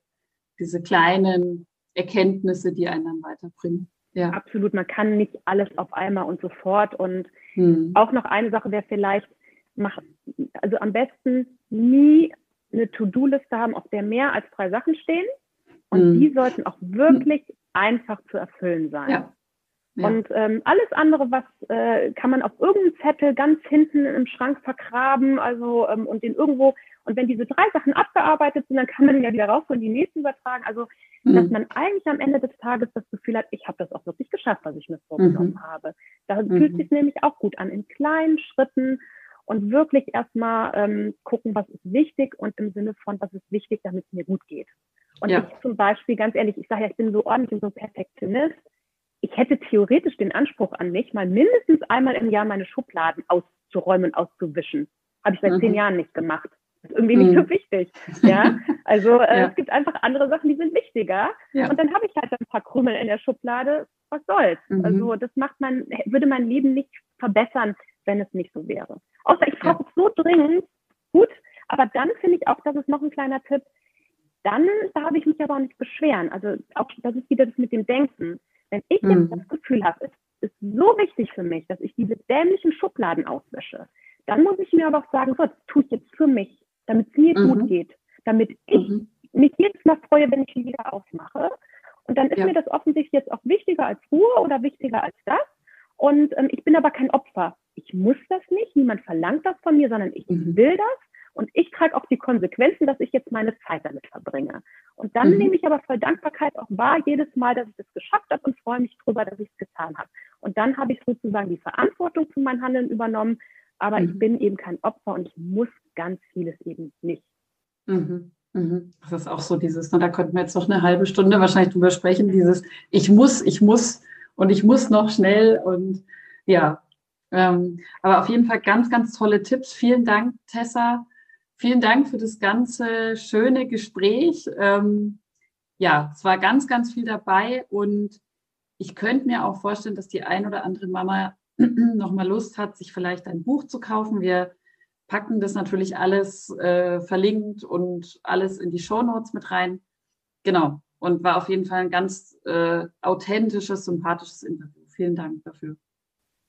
diese kleinen Erkenntnisse, die einen dann weiterbringen. Ja. Absolut, man kann nicht alles auf einmal und sofort. Und hm. auch noch eine Sache wäre vielleicht, mach, also am besten nie eine To-Do-Liste haben, auf der mehr als drei Sachen stehen. Und hm. die sollten auch wirklich hm einfach zu erfüllen sein. Ja. Ja. Und ähm, alles andere, was äh, kann man auf irgendeinem Zettel ganz hinten im Schrank vergraben, also ähm, und den irgendwo, und wenn diese drei Sachen abgearbeitet sind, dann kann man ja wieder raus und die nächsten übertragen. Also, mhm. dass man eigentlich am Ende des Tages das Gefühl hat, ich habe das auch wirklich geschafft, was ich mir vorgenommen mhm. habe. Da mhm. fühlt sich nämlich auch gut an, in kleinen Schritten und wirklich erstmal ähm, gucken, was ist wichtig und im Sinne von, was ist wichtig, damit es mir gut geht. Und ja. ich zum Beispiel, ganz ehrlich, ich sage ja, ich bin so ordentlich und so Perfektionist. Ich hätte theoretisch den Anspruch an mich, mal mindestens einmal im Jahr meine Schubladen auszuräumen und auszuwischen. Habe ich seit mhm. zehn Jahren nicht gemacht. Das ist irgendwie nicht mhm. so wichtig. Ja, [LAUGHS] also äh, ja. es gibt einfach andere Sachen, die sind wichtiger. Ja. Und dann habe ich halt ein paar Krümel in der Schublade. Was soll's? Mhm. Also das macht man, würde mein Leben nicht verbessern, wenn es nicht so wäre. Außer ich brauche es so dringend. Gut, aber dann finde ich auch, das ist noch ein kleiner Tipp, dann darf ich mich aber auch nicht beschweren. Also auch das ist wieder das mit dem Denken. Wenn ich mhm. jetzt das Gefühl habe, es ist so wichtig für mich, dass ich diese dämlichen Schubladen auswische, dann muss ich mir aber auch sagen, so, das tue ich jetzt für mich, damit es mir mhm. gut geht, damit ich mhm. mich jedes Mal freue, wenn ich die wieder aufmache. Und dann ist ja. mir das offensichtlich jetzt auch wichtiger als Ruhe oder wichtiger als das. Und ähm, ich bin aber kein Opfer. ich muss das nicht, niemand verlangt das von mir, sondern ich Mhm. will das und ich trage auch die Konsequenzen, dass ich jetzt meine Zeit damit verbringe. Und dann Mhm. nehme ich aber voll Dankbarkeit auch wahr jedes Mal, dass ich das geschafft habe und freue mich drüber, dass ich es getan habe. Und dann habe ich sozusagen die Verantwortung für mein Handeln übernommen, aber ich Mhm. bin eben kein Opfer und ich muss ganz vieles eben nicht. Mhm. Mhm. Das ist auch so dieses, na, da könnten wir jetzt noch eine halbe Stunde wahrscheinlich drüber sprechen, dieses ich muss, ich muss und ich muss noch schnell und ja. Ähm, aber auf jeden Fall ganz, ganz tolle Tipps. Vielen Dank, Tessa. Vielen Dank für das ganze schöne Gespräch. Ähm, ja, es war ganz, ganz viel dabei und ich könnte mir auch vorstellen, dass die ein oder andere Mama [CLEARS THROAT] nochmal Lust hat, sich vielleicht ein Buch zu kaufen. Wir packen das natürlich alles äh, verlinkt und alles in die Shownotes mit rein. Genau. Und war auf jeden Fall ein ganz äh, authentisches, sympathisches Interview. Vielen Dank dafür.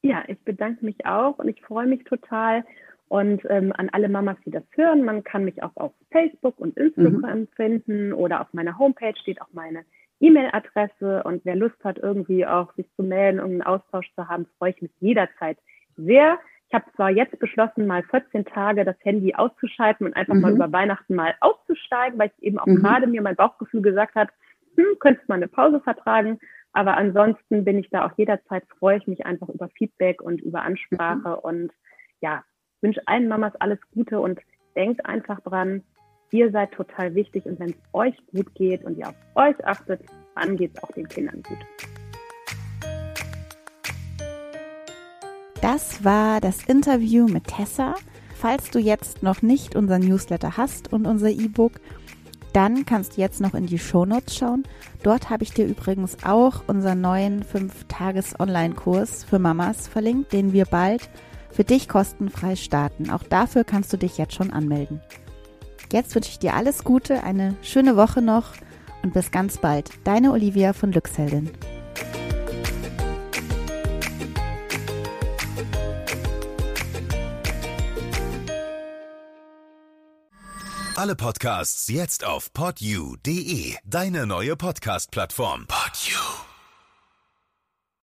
Ja, ich bedanke mich auch und ich freue mich total. Und ähm, an alle Mamas, die das hören, man kann mich auch auf Facebook und Instagram finden oder auf meiner Homepage steht auch meine E-Mail-Adresse. Und wer Lust hat, irgendwie auch sich zu melden, um einen Austausch zu haben, freue ich mich jederzeit sehr. Ich habe zwar jetzt beschlossen, mal 14 Tage das Handy auszuschalten und einfach mal Mhm. über Weihnachten mal auszusteigen, weil es eben auch Mhm. gerade mir mein Bauchgefühl gesagt hat, hm, könntest mal eine Pause vertragen. Aber ansonsten bin ich da auch jederzeit, freue ich mich einfach über Feedback und über Ansprache und ja, wünsche allen Mamas alles Gute und denkt einfach dran, ihr seid total wichtig und wenn es euch gut geht und ihr auf euch achtet, dann geht es auch den Kindern gut. Das war das Interview mit Tessa. Falls du jetzt noch nicht unser Newsletter hast und unser E-Book, dann kannst du jetzt noch in die Shownotes schauen. Dort habe ich dir übrigens auch unseren neuen 5-Tages-Online-Kurs für Mamas verlinkt, den wir bald für dich kostenfrei starten. Auch dafür kannst du dich jetzt schon anmelden. Jetzt wünsche ich dir alles Gute, eine schöne Woche noch und bis ganz bald. Deine Olivia von Glücksheldin. Alle Podcasts jetzt auf podyou.de, deine neue Podcast-Plattform. Podyou.